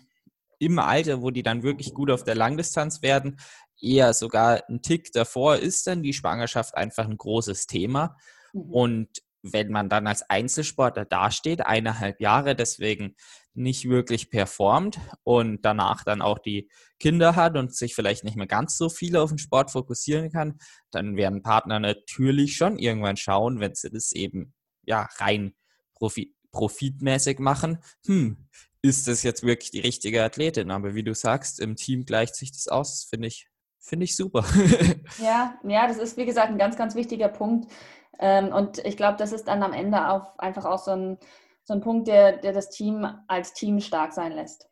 im Alter, wo die dann wirklich gut auf der Langdistanz werden, eher sogar ein Tick davor ist dann die Schwangerschaft einfach ein großes Thema. Mhm. Und wenn man dann als Einzelsportler dasteht, eineinhalb Jahre deswegen nicht wirklich performt und danach dann auch die Kinder hat und sich vielleicht nicht mehr ganz so viel auf den Sport fokussieren kann, dann werden Partner natürlich schon irgendwann schauen, wenn sie das eben ja rein profi profitmäßig machen, hm, ist das jetzt wirklich die richtige Athletin? Aber wie du sagst, im Team gleicht sich das aus, finde ich, finde ich super. [LAUGHS] ja, ja, das ist wie gesagt ein ganz, ganz wichtiger Punkt. Ähm, und ich glaube, das ist dann am Ende auch einfach auch so ein, so ein Punkt, der, der das Team als Team stark sein lässt.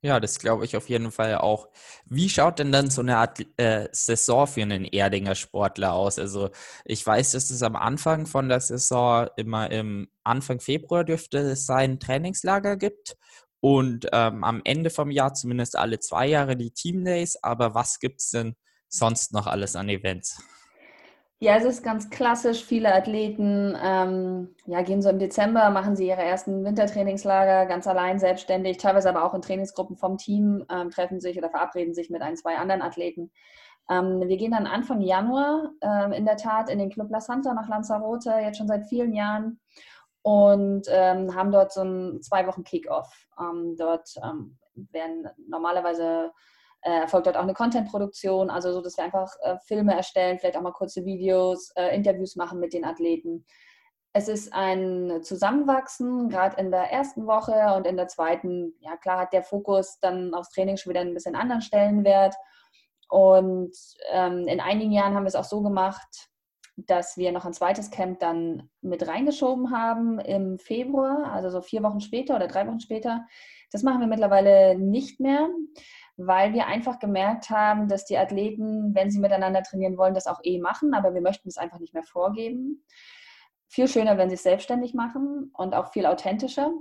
Ja, das glaube ich auf jeden Fall auch. Wie schaut denn dann so eine Art äh, Saison für einen Erdinger Sportler aus? Also ich weiß, dass es am Anfang von der Saison immer im Anfang Februar dürfte es sein Trainingslager gibt und ähm, am Ende vom Jahr zumindest alle zwei Jahre die Team Days. Aber was gibt es denn sonst noch alles an Events? Ja, es ist ganz klassisch. Viele Athleten ähm, ja, gehen so im Dezember, machen sie ihre ersten Wintertrainingslager ganz allein, selbstständig, teilweise aber auch in Trainingsgruppen vom Team, ähm, treffen sich oder verabreden sich mit ein, zwei anderen Athleten. Ähm, wir gehen dann Anfang Januar ähm, in der Tat in den Club La Santa nach Lanzarote, jetzt schon seit vielen Jahren und ähm, haben dort so ein zwei Wochen Kickoff. Ähm, dort werden normalerweise erfolgt dort auch eine Content-Produktion, also so, dass wir einfach äh, Filme erstellen, vielleicht auch mal kurze Videos, äh, Interviews machen mit den Athleten. es ist ein Zusammenwachsen, gerade in der ersten Woche und in der zweiten, ja klar hat der Fokus dann aufs Training schon wieder ein bisschen anderen Stellenwert. Und ähm, in einigen Jahren haben wir es auch so gemacht, dass wir noch ein zweites Camp dann mit reingeschoben haben im Februar, also so vier Wochen später oder drei Wochen später. Das machen wir mittlerweile nicht mehr, weil wir einfach gemerkt haben, dass die Athleten, wenn sie miteinander trainieren wollen, das auch eh machen, aber wir möchten es einfach nicht mehr vorgeben. Viel schöner, wenn sie es selbstständig machen und auch viel authentischer.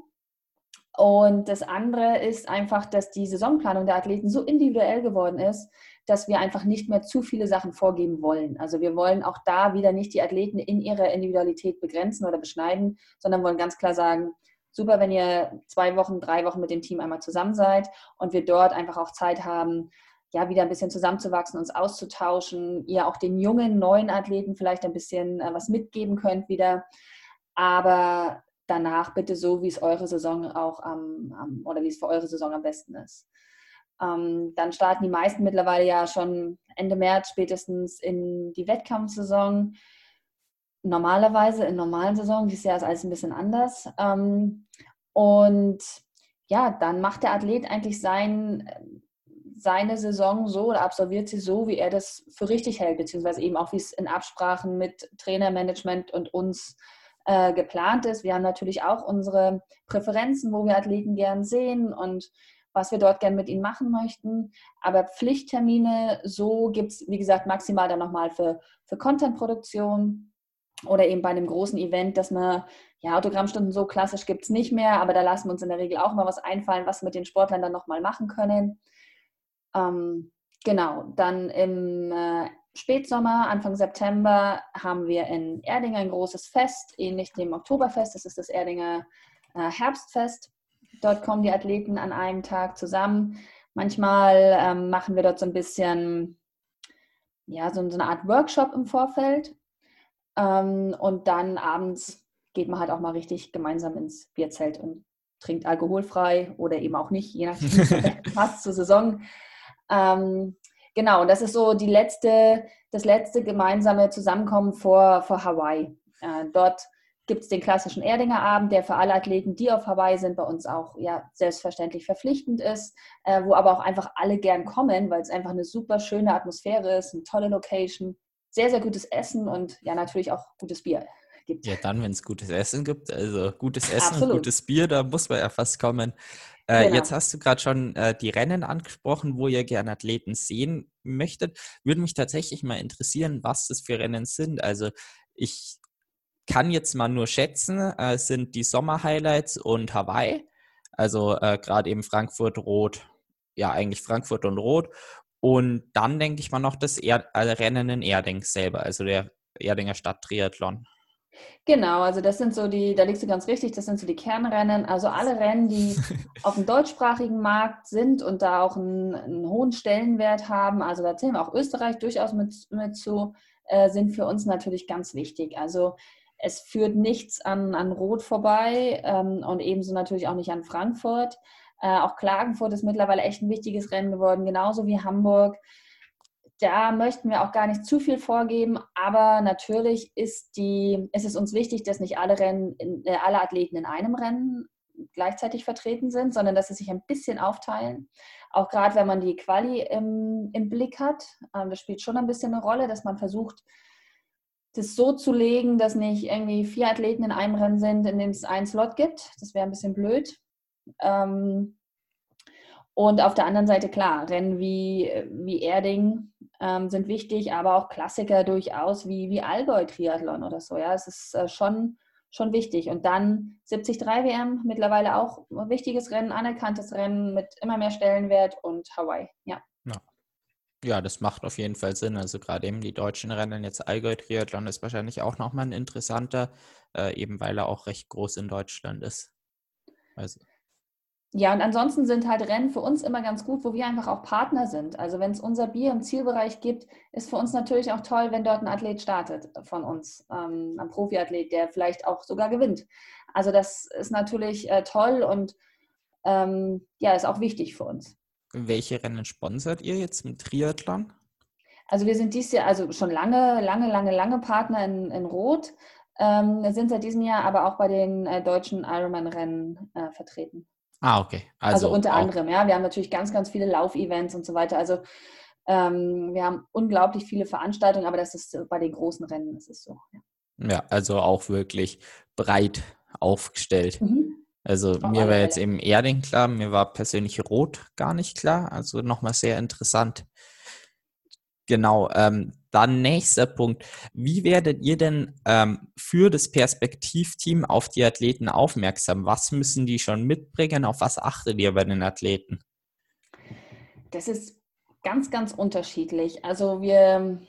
Und das andere ist einfach, dass die Saisonplanung der Athleten so individuell geworden ist, dass wir einfach nicht mehr zu viele Sachen vorgeben wollen. Also wir wollen auch da wieder nicht die Athleten in ihrer Individualität begrenzen oder beschneiden, sondern wollen ganz klar sagen, super, wenn ihr zwei Wochen, drei Wochen mit dem Team einmal zusammen seid und wir dort einfach auch Zeit haben, ja, wieder ein bisschen zusammenzuwachsen, uns auszutauschen, ihr auch den jungen, neuen Athleten vielleicht ein bisschen äh, was mitgeben könnt wieder. Aber danach bitte so, wie es eure Saison auch am, am oder wie es für eure Saison am besten ist. Ähm, dann starten die meisten mittlerweile ja schon Ende März spätestens in die Wettkampfsaison. Normalerweise in normalen Saison, dieses Jahr ist alles ein bisschen anders. Ähm, und ja, dann macht der Athlet eigentlich sein, seine Saison so oder absolviert sie so, wie er das für richtig hält, beziehungsweise eben auch, wie es in Absprachen mit Trainermanagement und uns äh, geplant ist. Wir haben natürlich auch unsere Präferenzen, wo wir Athleten gern sehen und was wir dort gern mit ihnen machen möchten. Aber Pflichttermine, so gibt es, wie gesagt, maximal dann nochmal für, für Content-Produktion oder eben bei einem großen Event, dass man, ja, Autogrammstunden so klassisch gibt es nicht mehr, aber da lassen wir uns in der Regel auch mal was einfallen, was wir mit den Sportlern dann nochmal machen können. Ähm, genau, dann im äh, Spätsommer, Anfang September, haben wir in Erdinger ein großes Fest, ähnlich dem Oktoberfest. Das ist das Erdinger äh, Herbstfest. Dort kommen die Athleten an einem Tag zusammen. Manchmal ähm, machen wir dort so ein bisschen, ja, so, so eine Art Workshop im Vorfeld. Ähm, und dann abends geht man halt auch mal richtig gemeinsam ins Bierzelt und trinkt alkoholfrei oder eben auch nicht, je nachdem, was [LAUGHS] passt zur Saison. Ähm, genau, das ist so die letzte, das letzte gemeinsame Zusammenkommen vor, vor Hawaii. Äh, dort gibt es den klassischen Erdinger Abend, der für alle Athleten, die auf Hawaii sind, bei uns auch ja, selbstverständlich verpflichtend ist, äh, wo aber auch einfach alle gern kommen, weil es einfach eine super schöne Atmosphäre ist, eine tolle Location, sehr, sehr gutes Essen und ja, natürlich auch gutes Bier gibt. Ja, dann, wenn es gutes Essen gibt, also gutes Essen Absolut. und gutes Bier, da muss man ja fast kommen. Äh, genau. Jetzt hast du gerade schon äh, die Rennen angesprochen, wo ihr gerne Athleten sehen möchtet. Würde mich tatsächlich mal interessieren, was das für Rennen sind. Also ich kann jetzt mal nur schätzen, äh, sind die Sommer-Highlights und Hawaii. Also äh, gerade eben Frankfurt Rot, ja eigentlich Frankfurt und Rot. Und dann denke ich mal noch das er äh, Rennen in Erding selber, also der Erdinger Stadt Triathlon. Genau, also das sind so die, da liegst du ganz richtig, das sind so die Kernrennen. Also alle [LAUGHS] Rennen, die auf dem deutschsprachigen Markt sind und da auch einen, einen, hohen Stellenwert haben, also da zählen wir auch Österreich durchaus mit, mit zu, äh, sind für uns natürlich ganz wichtig. Also es führt nichts an, an Rot vorbei ähm, und ebenso natürlich auch nicht an Frankfurt. Äh, auch Klagenfurt ist mittlerweile echt ein wichtiges Rennen geworden, genauso wie Hamburg da möchten wir auch gar nicht zu viel vorgeben, aber natürlich ist, die, ist es uns wichtig, dass nicht alle, Rennen, äh, alle Athleten in einem Rennen gleichzeitig vertreten sind, sondern dass sie sich ein bisschen aufteilen. Auch gerade wenn man die Quali im, im Blick hat, ähm, das spielt schon ein bisschen eine Rolle, dass man versucht, das so zu legen, dass nicht irgendwie vier Athleten in einem Rennen sind, in dem es einen Slot gibt. Das wäre ein bisschen blöd. Ähm, und auf der anderen Seite, klar, Rennen wie, wie Erding ähm, sind wichtig, aber auch Klassiker durchaus wie, wie Allgäu-Triathlon oder so. Ja, es ist äh, schon, schon wichtig. Und dann 73 WM, mittlerweile auch ein wichtiges Rennen, anerkanntes Rennen mit immer mehr Stellenwert und Hawaii, ja. ja. Das macht auf jeden Fall Sinn. Also gerade eben die deutschen Rennen, jetzt Allgäu-Triathlon ist wahrscheinlich auch nochmal ein interessanter, äh, eben weil er auch recht groß in Deutschland ist. Also ja, und ansonsten sind halt Rennen für uns immer ganz gut, wo wir einfach auch Partner sind. Also wenn es unser Bier im Zielbereich gibt, ist für uns natürlich auch toll, wenn dort ein Athlet startet von uns, ähm, ein Profiathlet, der vielleicht auch sogar gewinnt. Also das ist natürlich äh, toll und ähm, ja, ist auch wichtig für uns. Welche Rennen sponsert ihr jetzt im Triathlon? Also wir sind dies Jahr also schon lange, lange, lange, lange Partner in, in Rot. ähm, sind seit diesem Jahr aber auch bei den äh, deutschen Ironman-Rennen äh, vertreten. Ah, okay. Also, also unter anderem, ja. Wir haben natürlich ganz, ganz viele Laufevents und so weiter. Also ähm, wir haben unglaublich viele Veranstaltungen, aber das ist bei den großen Rennen ist es so. Ja, ja also auch wirklich breit aufgestellt. Mhm. Also Auf mir war jetzt eben Erding klar, mir war persönlich Rot gar nicht klar. Also nochmal sehr interessant. Genau, ähm, dann nächster Punkt. Wie werdet ihr denn ähm, für das Perspektivteam auf die Athleten aufmerksam? Was müssen die schon mitbringen? Auf was achtet ihr bei den Athleten? Das ist ganz, ganz unterschiedlich. Also wir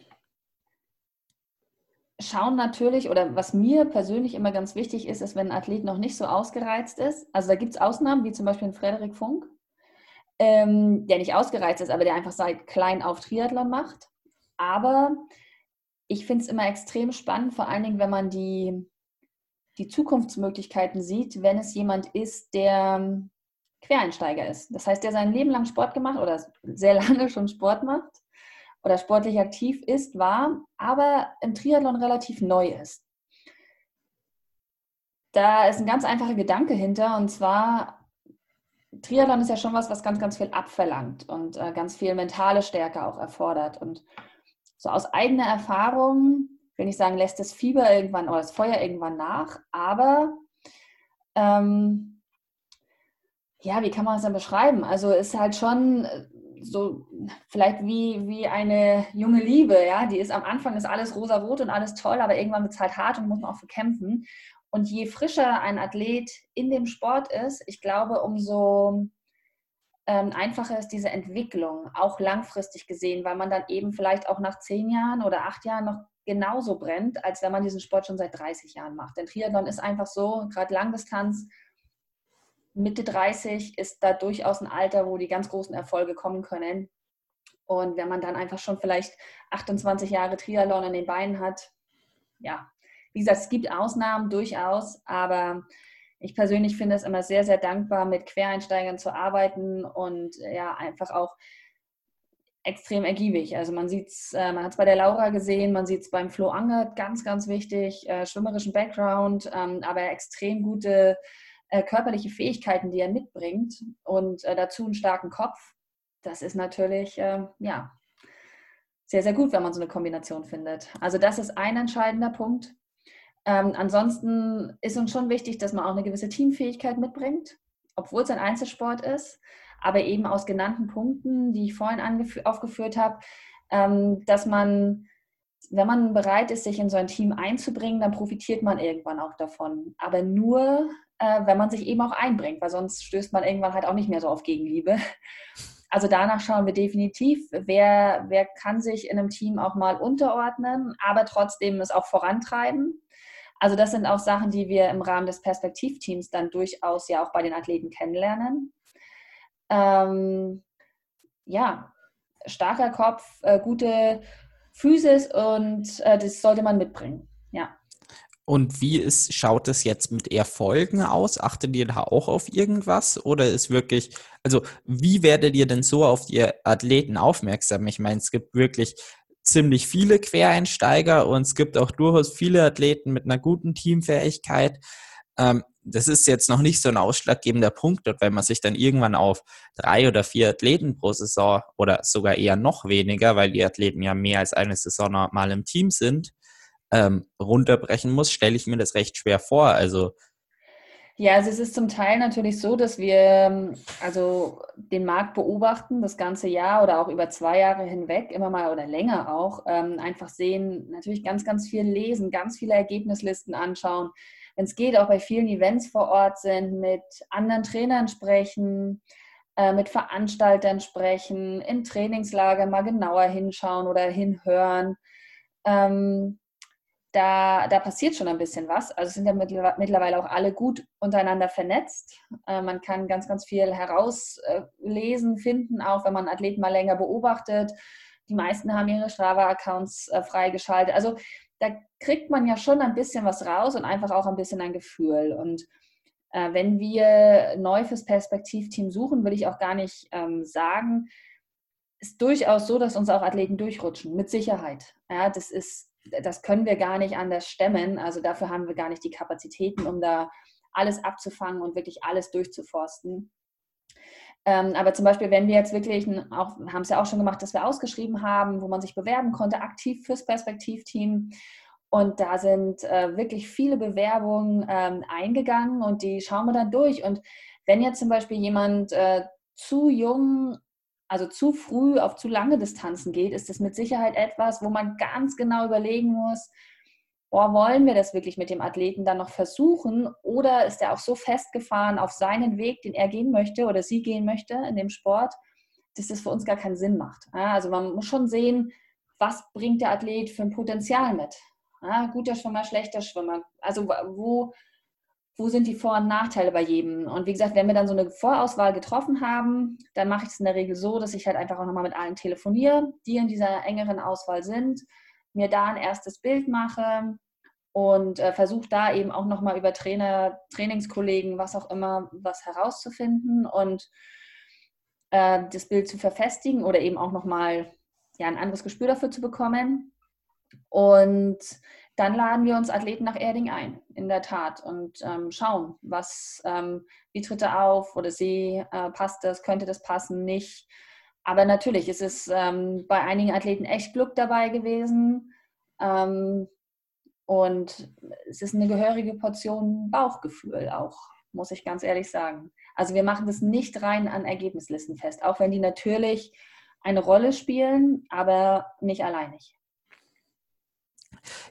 schauen natürlich, oder was mir persönlich immer ganz wichtig ist, ist, wenn ein Athlet noch nicht so ausgereizt ist. Also da gibt es Ausnahmen, wie zum Beispiel Frederik Funk, ähm, der nicht ausgereizt ist, aber der einfach seit klein auf Triathlon macht. Aber ich finde es immer extrem spannend, vor allen Dingen, wenn man die, die Zukunftsmöglichkeiten sieht, wenn es jemand ist, der Quereinsteiger ist. Das heißt, der sein Leben lang Sport gemacht oder sehr [LAUGHS] lange schon Sport macht oder sportlich aktiv ist, war, aber im Triathlon relativ neu ist. Da ist ein ganz einfacher Gedanke hinter und zwar, Triathlon ist ja schon was, was ganz, ganz viel abverlangt und äh, ganz viel mentale Stärke auch erfordert. Und so aus eigener Erfahrung, will ich sagen, lässt das Fieber irgendwann oder das Feuer irgendwann nach, aber ähm, ja, wie kann man es dann beschreiben? Also ist halt schon so vielleicht wie, wie eine junge Liebe, ja, die ist am Anfang ist alles rosa-rot und alles toll, aber irgendwann wird es halt hart und muss man auch verkämpfen. Und je frischer ein Athlet in dem Sport ist, ich glaube, umso einfacher ist diese Entwicklung, auch langfristig gesehen, weil man dann eben vielleicht auch nach zehn Jahren oder acht Jahren noch genauso brennt, als wenn man diesen Sport schon seit 30 Jahren macht. Denn Triathlon ist einfach so, gerade Langdistanz, Mitte 30 ist da durchaus ein Alter, wo die ganz großen Erfolge kommen können. Und wenn man dann einfach schon vielleicht 28 Jahre Triathlon in den Beinen hat, ja, wie gesagt, es gibt Ausnahmen durchaus, aber ich persönlich finde es immer sehr, sehr dankbar, mit Quereinsteigern zu arbeiten und ja, einfach auch extrem ergiebig. Also man sieht es, äh, man hat es bei der Laura gesehen, man sieht es beim Flo Angert, ganz, ganz wichtig, äh, schwimmerischen Background, ähm, aber extrem gute äh, körperliche Fähigkeiten, die er mitbringt und äh, dazu einen starken Kopf, das ist natürlich, äh, ja, sehr, sehr gut, wenn man so eine Kombination findet. Also das ist ein entscheidender Punkt. Ähm, ansonsten ist uns schon wichtig, dass man auch eine gewisse Teamfähigkeit mitbringt, obwohl es ein Einzelsport ist, aber eben aus genannten Punkten, die ich vorhin aufgeführt habe, ähm, dass man, wenn man bereit ist, sich in so ein Team einzubringen, dann profitiert man irgendwann auch davon. Aber nur, äh, wenn man sich eben auch einbringt, weil sonst stößt man irgendwann halt auch nicht mehr so auf Gegenliebe. [LAUGHS] Also danach schauen wir definitiv, wer, wer kann sich in einem Team auch mal unterordnen, aber trotzdem es auch vorantreiben. Also das sind auch Sachen, die wir im Rahmen des Perspektivteams dann durchaus ja auch bei den Athleten kennenlernen. Ähm, ja, starker Kopf, äh, gute Physis und äh, das sollte man mitbringen. Ja. Und wie ist, schaut es jetzt mit Erfolgen aus? Achtet ihr da auch auf irgendwas? Oder ist wirklich, also wie werdet ihr denn so auf die Athleten aufmerksam? Ich meine, es gibt wirklich ziemlich viele Quereinsteiger und es gibt auch durchaus viele Athleten mit einer guten Teamfähigkeit. Ähm, das ist jetzt noch nicht so ein ausschlaggebender Punkt, und wenn man sich dann irgendwann auf drei oder vier Athleten pro Saison oder sogar eher noch weniger, weil die Athleten ja mehr als eine Saison mal im Team sind, ähm, runterbrechen muss, stelle ich mir das recht schwer vor. Also ja, also es ist zum Teil natürlich so, dass wir ähm, also den Markt beobachten, das ganze Jahr oder auch über zwei Jahre hinweg, immer mal oder länger auch, ähm, einfach sehen, natürlich ganz, ganz viel lesen, ganz viele Ergebnislisten anschauen. Wenn es geht, auch bei vielen Events vor Ort sind, mit anderen Trainern sprechen, äh, mit Veranstaltern sprechen, in Trainingslagern mal genauer hinschauen oder hinhören. Ähm, da, da passiert schon ein bisschen was. Also sind ja mittlerweile auch alle gut untereinander vernetzt. Äh, man kann ganz, ganz viel herauslesen, finden, auch wenn man Athleten mal länger beobachtet. Die meisten haben ihre Strava-Accounts äh, freigeschaltet. Also da kriegt man ja schon ein bisschen was raus und einfach auch ein bisschen ein Gefühl. Und äh, wenn wir neu fürs Perspektivteam suchen, würde ich auch gar nicht ähm, sagen, ist durchaus so, dass uns auch Athleten durchrutschen, mit Sicherheit. Ja, das ist das können wir gar nicht anders stemmen. Also dafür haben wir gar nicht die Kapazitäten, um da alles abzufangen und wirklich alles durchzuforsten. Ähm, aber zum Beispiel, wenn wir jetzt wirklich, auch, haben es ja auch schon gemacht, dass wir ausgeschrieben haben, wo man sich bewerben konnte, aktiv fürs Perspektivteam. Und da sind äh, wirklich viele Bewerbungen ähm, eingegangen und die schauen wir dann durch. Und wenn jetzt zum Beispiel jemand äh, zu jung, also zu früh auf zu lange Distanzen geht, ist das mit Sicherheit etwas, wo man ganz genau überlegen muss, boah, wollen wir das wirklich mit dem Athleten dann noch versuchen oder ist er auch so festgefahren auf seinen Weg, den er gehen möchte oder sie gehen möchte in dem Sport, dass das für uns gar keinen Sinn macht. Also man muss schon sehen, was bringt der Athlet für ein Potenzial mit. Guter Schwimmer, schlechter Schwimmer. Also wo, wo sind die Vor- und Nachteile bei jedem? Und wie gesagt, wenn wir dann so eine Vorauswahl getroffen haben, dann mache ich es in der Regel so, dass ich halt einfach auch nochmal mit allen telefoniere, die in dieser engeren Auswahl sind mir da ein erstes Bild mache und äh, versuche da eben auch nochmal über Trainer, Trainingskollegen, was auch immer, was herauszufinden und äh, das Bild zu verfestigen oder eben auch nochmal ja, ein anderes Gespür dafür zu bekommen. Und dann laden wir uns Athleten nach Erding ein, in der Tat, und ähm, schauen, was, ähm, wie tritt er auf oder sie, äh, passt das, könnte das passen, nicht. Aber natürlich ist es ähm, bei einigen Athleten echt Glück dabei gewesen. Ähm, und es ist eine gehörige Portion Bauchgefühl auch, muss ich ganz ehrlich sagen. Also wir machen das nicht rein an Ergebnislisten fest, auch wenn die natürlich eine Rolle spielen, aber nicht alleinig.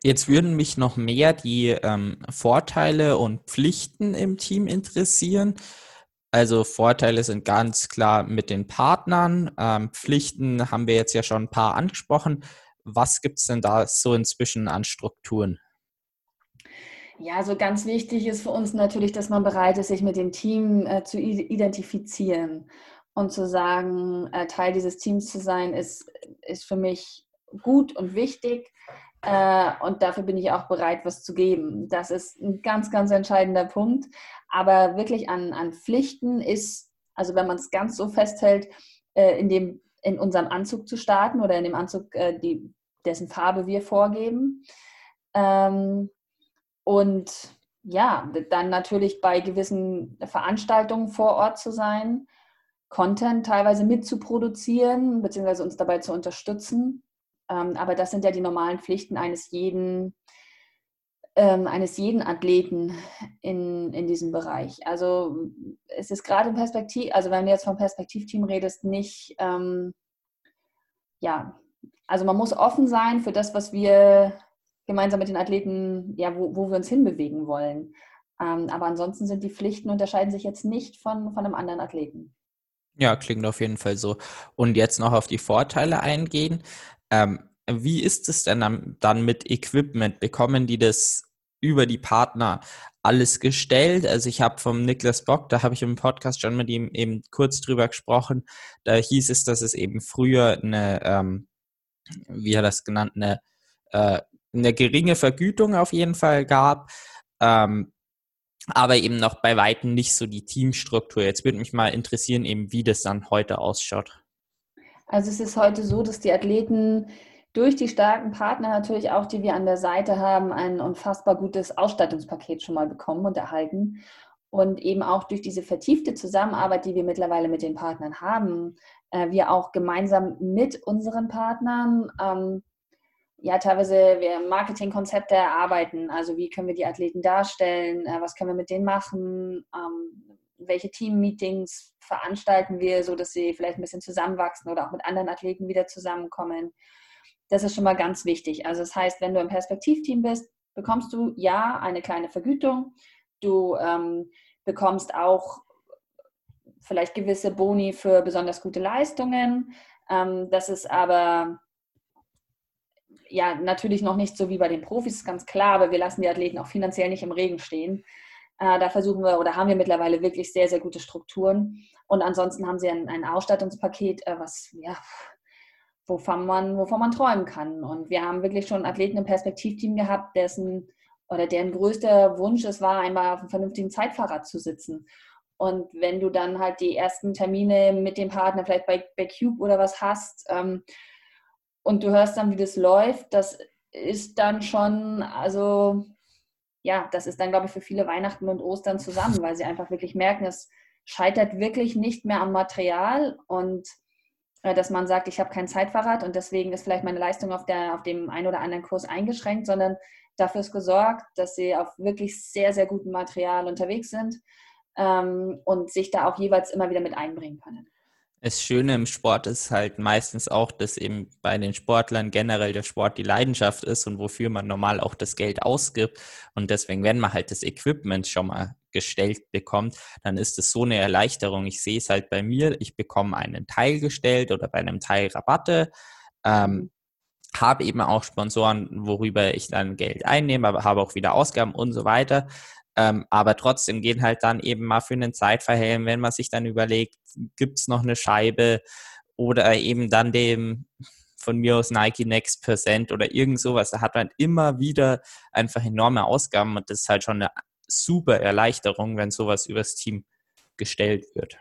Jetzt würden mich noch mehr die ähm, Vorteile und Pflichten im Team interessieren. Also Vorteile sind ganz klar mit den Partnern. Ähm, Pflichten haben wir jetzt ja schon ein paar angesprochen. Was gibt es denn da so inzwischen an Strukturen? Ja, so ganz wichtig ist für uns natürlich, dass man bereit ist, sich mit dem Team äh, zu identifizieren und zu sagen, äh, Teil dieses Teams zu sein, ist, ist für mich gut und wichtig. Äh, und dafür bin ich auch bereit, was zu geben. Das ist ein ganz, ganz entscheidender Punkt. Aber wirklich an, an Pflichten ist, also wenn man es ganz so festhält, äh, in, dem, in unserem Anzug zu starten oder in dem Anzug, äh, die, dessen Farbe wir vorgeben. Ähm, und ja, dann natürlich bei gewissen Veranstaltungen vor Ort zu sein, Content teilweise mitzuproduzieren, beziehungsweise uns dabei zu unterstützen. Ähm, aber das sind ja die normalen Pflichten eines jeden, ähm, eines jeden Athleten in, in diesem Bereich. Also es ist gerade im Perspektiv, also wenn du jetzt vom Perspektivteam redest, nicht, ähm, ja, also man muss offen sein für das, was wir gemeinsam mit den Athleten, ja, wo, wo wir uns hinbewegen wollen. Ähm, aber ansonsten sind die Pflichten unterscheiden sich jetzt nicht von, von einem anderen Athleten. Ja, klingt auf jeden Fall so. Und jetzt noch auf die Vorteile eingehen. Ähm, wie ist es denn dann mit Equipment? Bekommen die das über die Partner alles gestellt? Also ich habe vom Niklas Bock, da habe ich im Podcast schon mit ihm eben kurz drüber gesprochen. Da hieß es, dass es eben früher eine, ähm, wie er das genannt, eine, äh, eine geringe Vergütung auf jeden Fall gab. Ähm, aber eben noch bei Weitem nicht so die Teamstruktur. Jetzt würde mich mal interessieren, eben wie das dann heute ausschaut. Also es ist heute so, dass die Athleten durch die starken Partner natürlich auch, die wir an der Seite haben, ein unfassbar gutes Ausstattungspaket schon mal bekommen und erhalten. Und eben auch durch diese vertiefte Zusammenarbeit, die wir mittlerweile mit den Partnern haben, äh, wir auch gemeinsam mit unseren Partnern ähm, ja teilweise Marketingkonzepte erarbeiten. Also wie können wir die Athleten darstellen, äh, was können wir mit denen machen, ähm, welche Team-Meetings veranstalten wir, so dass sie vielleicht ein bisschen zusammenwachsen oder auch mit anderen Athleten wieder zusammenkommen. Das ist schon mal ganz wichtig. Also das heißt, wenn du im Perspektivteam bist, bekommst du ja eine kleine Vergütung. Du ähm, bekommst auch vielleicht gewisse Boni für besonders gute Leistungen. Ähm, das ist aber ja natürlich noch nicht so wie bei den Profis, ist ganz klar, aber wir lassen die Athleten auch finanziell nicht im Regen stehen. Äh, da versuchen wir oder haben wir mittlerweile wirklich sehr, sehr gute Strukturen. Und ansonsten haben sie ein, ein Ausstattungspaket, äh, was ja wovon man, wovon man träumen kann. Und wir haben wirklich schon Athleten im Perspektivteam gehabt, dessen oder deren größter Wunsch es war, einmal auf einem vernünftigen Zeitfahrrad zu sitzen. Und wenn du dann halt die ersten Termine mit dem Partner vielleicht bei, bei Cube oder was hast ähm, und du hörst dann, wie das läuft, das ist dann schon, also ja, das ist dann, glaube ich, für viele Weihnachten und Ostern zusammen, weil sie einfach wirklich merken, es scheitert wirklich nicht mehr am Material und äh, dass man sagt, ich habe kein Zeitfahrrad und deswegen ist vielleicht meine Leistung auf, der, auf dem einen oder anderen Kurs eingeschränkt, sondern dafür ist gesorgt, dass sie auf wirklich sehr, sehr gutem Material unterwegs sind ähm, und sich da auch jeweils immer wieder mit einbringen können. Das Schöne im Sport ist halt meistens auch, dass eben bei den Sportlern generell der Sport die Leidenschaft ist und wofür man normal auch das Geld ausgibt. Und deswegen, wenn man halt das Equipment schon mal gestellt bekommt, dann ist es so eine Erleichterung. Ich sehe es halt bei mir, ich bekomme einen Teil gestellt oder bei einem Teil Rabatte. Ähm, habe eben auch Sponsoren, worüber ich dann Geld einnehme, aber habe auch wieder Ausgaben und so weiter. Ähm, aber trotzdem gehen halt dann eben mal für einen Zeitverhelm, wenn man sich dann überlegt, gibt es noch eine Scheibe oder eben dann dem von mir aus Nike Next Percent oder irgend sowas. Da hat man immer wieder einfach enorme Ausgaben und das ist halt schon eine super Erleichterung, wenn sowas übers Team gestellt wird.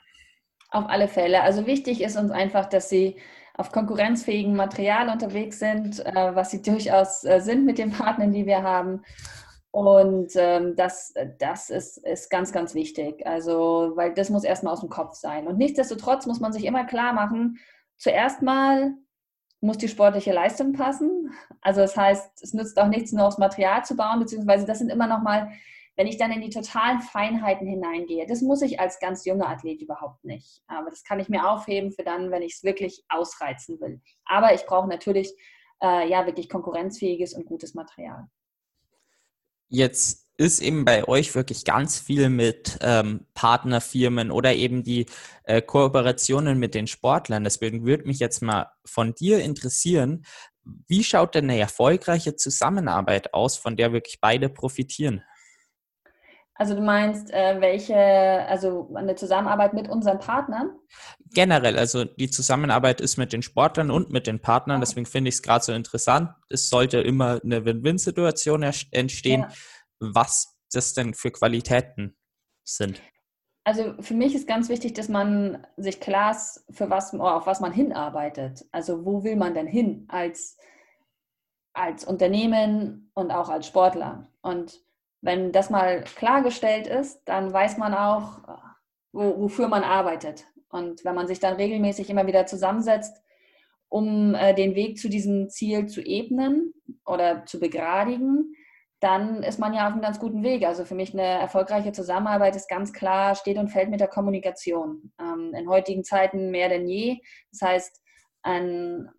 Auf alle Fälle. Also wichtig ist uns einfach, dass sie auf konkurrenzfähigem Material unterwegs sind, äh, was sie durchaus äh, sind mit den Partnern, die wir haben. Und ähm, das, das ist, ist ganz, ganz wichtig. Also, weil das muss erstmal aus dem Kopf sein. Und nichtsdestotrotz muss man sich immer klar machen, zuerst mal muss die sportliche Leistung passen. Also das heißt, es nützt auch nichts, nur aufs Material zu bauen, beziehungsweise das sind immer noch mal, wenn ich dann in die totalen Feinheiten hineingehe, das muss ich als ganz junger Athlet überhaupt nicht. Aber das kann ich mir aufheben für dann, wenn ich es wirklich ausreizen will. Aber ich brauche natürlich äh, ja wirklich konkurrenzfähiges und gutes Material. Jetzt ist eben bei euch wirklich ganz viel mit ähm, Partnerfirmen oder eben die äh, Kooperationen mit den Sportlern. Deswegen würde mich jetzt mal von dir interessieren, wie schaut denn eine erfolgreiche Zusammenarbeit aus, von der wirklich beide profitieren? Also du meinst, äh, welche, also eine Zusammenarbeit mit unseren Partnern? Generell, also die Zusammenarbeit ist mit den Sportlern und mit den Partnern, deswegen finde ich es gerade so interessant. Es sollte immer eine Win-Win-Situation entstehen, ja. was das denn für Qualitäten sind. Also für mich ist ganz wichtig, dass man sich klar ist, für was, auf was man hinarbeitet. Also wo will man denn hin als, als Unternehmen und auch als Sportler? Und wenn das mal klargestellt ist, dann weiß man auch, wo, wofür man arbeitet. Und wenn man sich dann regelmäßig immer wieder zusammensetzt, um äh, den Weg zu diesem Ziel zu ebnen oder zu begradigen, dann ist man ja auf einem ganz guten Weg. Also für mich eine erfolgreiche Zusammenarbeit ist ganz klar, steht und fällt mit der Kommunikation. Ähm, in heutigen Zeiten mehr denn je. Das heißt, ein,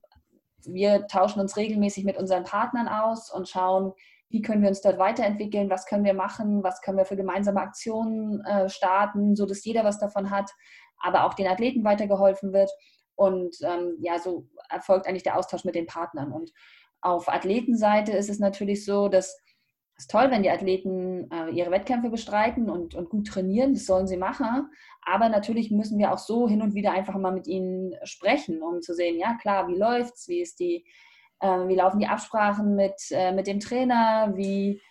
wir tauschen uns regelmäßig mit unseren Partnern aus und schauen, wie können wir uns dort weiterentwickeln, was können wir machen, was können wir für gemeinsame Aktionen äh, starten, so dass jeder was davon hat, aber auch den Athleten weitergeholfen wird. Und ähm, ja, so erfolgt eigentlich der Austausch mit den Partnern. Und auf Athletenseite ist es natürlich so, dass es ist toll, wenn die Athleten äh, ihre Wettkämpfe bestreiten und, und gut trainieren, das sollen sie machen. Aber natürlich müssen wir auch so hin und wieder einfach mal mit ihnen sprechen, um zu sehen, ja klar, wie läuft's, wie ist die äh, wie laufen die Absprachen mit, äh, mit dem Trainer? Wie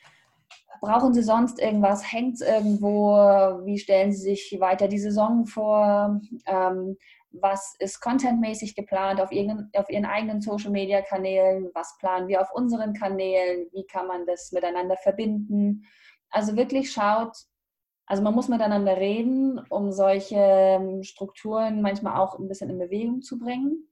brauchen Sie sonst irgendwas? Hängt es irgendwo? Wie stellen Sie sich weiter die Saison vor? Ähm, was ist contentmäßig geplant auf ihren, auf ihren eigenen Social-Media-Kanälen? Was planen wir auf unseren Kanälen? Wie kann man das miteinander verbinden? Also wirklich schaut, also man muss miteinander reden, um solche ähm, Strukturen manchmal auch ein bisschen in Bewegung zu bringen.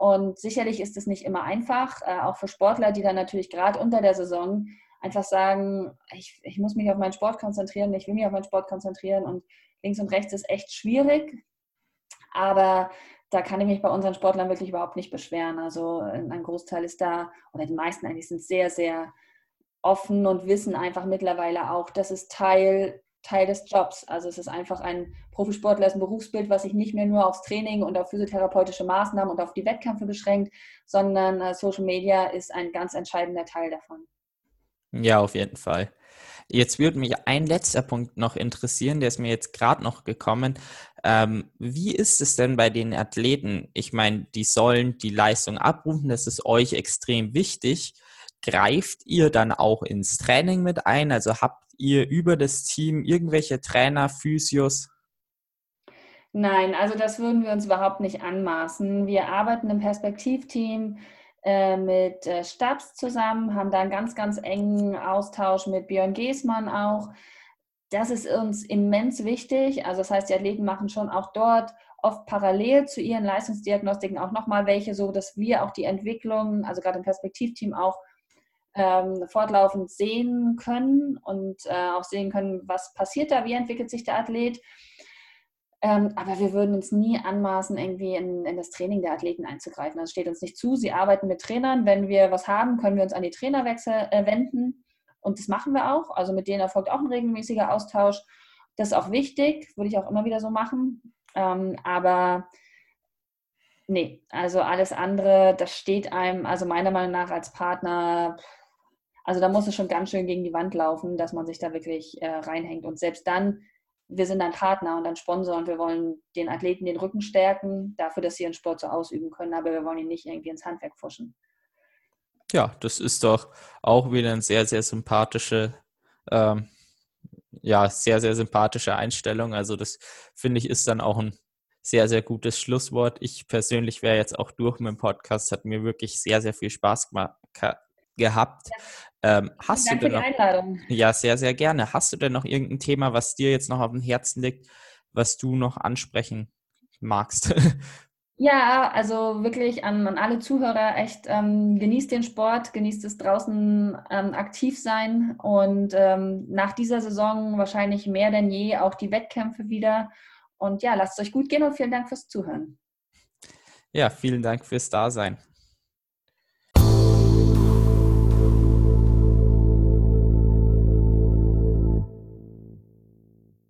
Und sicherlich ist es nicht immer einfach, äh, auch für Sportler, die dann natürlich gerade unter der Saison einfach sagen, ich, ich muss mich auf meinen Sport konzentrieren, ich will mich auf meinen Sport konzentrieren und links und rechts ist echt schwierig. Aber da kann ich mich bei unseren Sportlern wirklich überhaupt nicht beschweren. Also ein Großteil ist da, oder die meisten eigentlich sind sehr, sehr offen und wissen einfach mittlerweile auch, dass es Teil Teil des Jobs. Also es ist einfach ein Profisportler, ist ein Berufsbild, was sich nicht mehr nur aufs Training und auf physiotherapeutische Maßnahmen und auf die Wettkämpfe beschränkt, sondern äh, Social Media ist ein ganz entscheidender Teil davon. Ja, auf jeden Fall. Jetzt würde mich ein letzter Punkt noch interessieren, der ist mir jetzt gerade noch gekommen. Ähm, wie ist es denn bei den Athleten? Ich meine, die sollen die Leistung abrufen, das ist euch extrem wichtig. Greift ihr dann auch ins Training mit ein? Also habt ihr über das Team irgendwelche Trainer, Physios? Nein, also das würden wir uns überhaupt nicht anmaßen. Wir arbeiten im Perspektivteam äh, mit äh, Stabs zusammen, haben da einen ganz, ganz engen Austausch mit Björn Geßmann auch. Das ist uns immens wichtig. Also das heißt, die Athleten machen schon auch dort oft parallel zu ihren Leistungsdiagnostiken auch nochmal welche, so dass wir auch die Entwicklung, also gerade im Perspektivteam auch ähm, fortlaufend sehen können und äh, auch sehen können, was passiert da, wie entwickelt sich der Athlet. Ähm, aber wir würden uns nie anmaßen, irgendwie in, in, das Training der Athleten einzugreifen. Das steht uns nicht zu. Sie arbeiten mit Trainern. Wenn wir was haben, können wir uns an die Trainerwechsel äh, wenden. Und das machen wir auch. Also mit denen erfolgt auch ein regelmäßiger Austausch. Das ist auch wichtig, würde ich auch immer wieder so machen. Ähm, aber nee, also alles andere, das steht einem, also meiner Meinung nach als Partner, also da muss es schon ganz schön gegen die Wand laufen, dass man sich da wirklich äh, reinhängt. Und selbst dann wir sind ein Partner und ein Sponsor und wir wollen den Athleten den Rücken stärken, dafür, dass sie ihren Sport so ausüben können, aber wir wollen ihn nicht irgendwie ins Handwerk pfuschen. Ja, das ist doch auch wieder eine sehr, sehr sympathische, ähm, ja, sehr, sehr sympathische Einstellung. Also das finde ich ist dann auch ein sehr, sehr gutes Schlusswort. Ich persönlich wäre jetzt auch durch mit dem Podcast, hat mir wirklich sehr, sehr viel Spaß gemacht, gehabt. Ähm, hast Danke du denn für die Einladung. Ja, sehr, sehr gerne. Hast du denn noch irgendein Thema, was dir jetzt noch auf dem Herzen liegt, was du noch ansprechen magst? [LAUGHS] Ja, also wirklich an, an alle Zuhörer echt ähm, genießt den Sport, genießt es draußen ähm, aktiv sein und ähm, nach dieser Saison wahrscheinlich mehr denn je auch die Wettkämpfe wieder. Und ja, lasst es euch gut gehen und vielen Dank fürs Zuhören. Ja, vielen Dank fürs Dasein.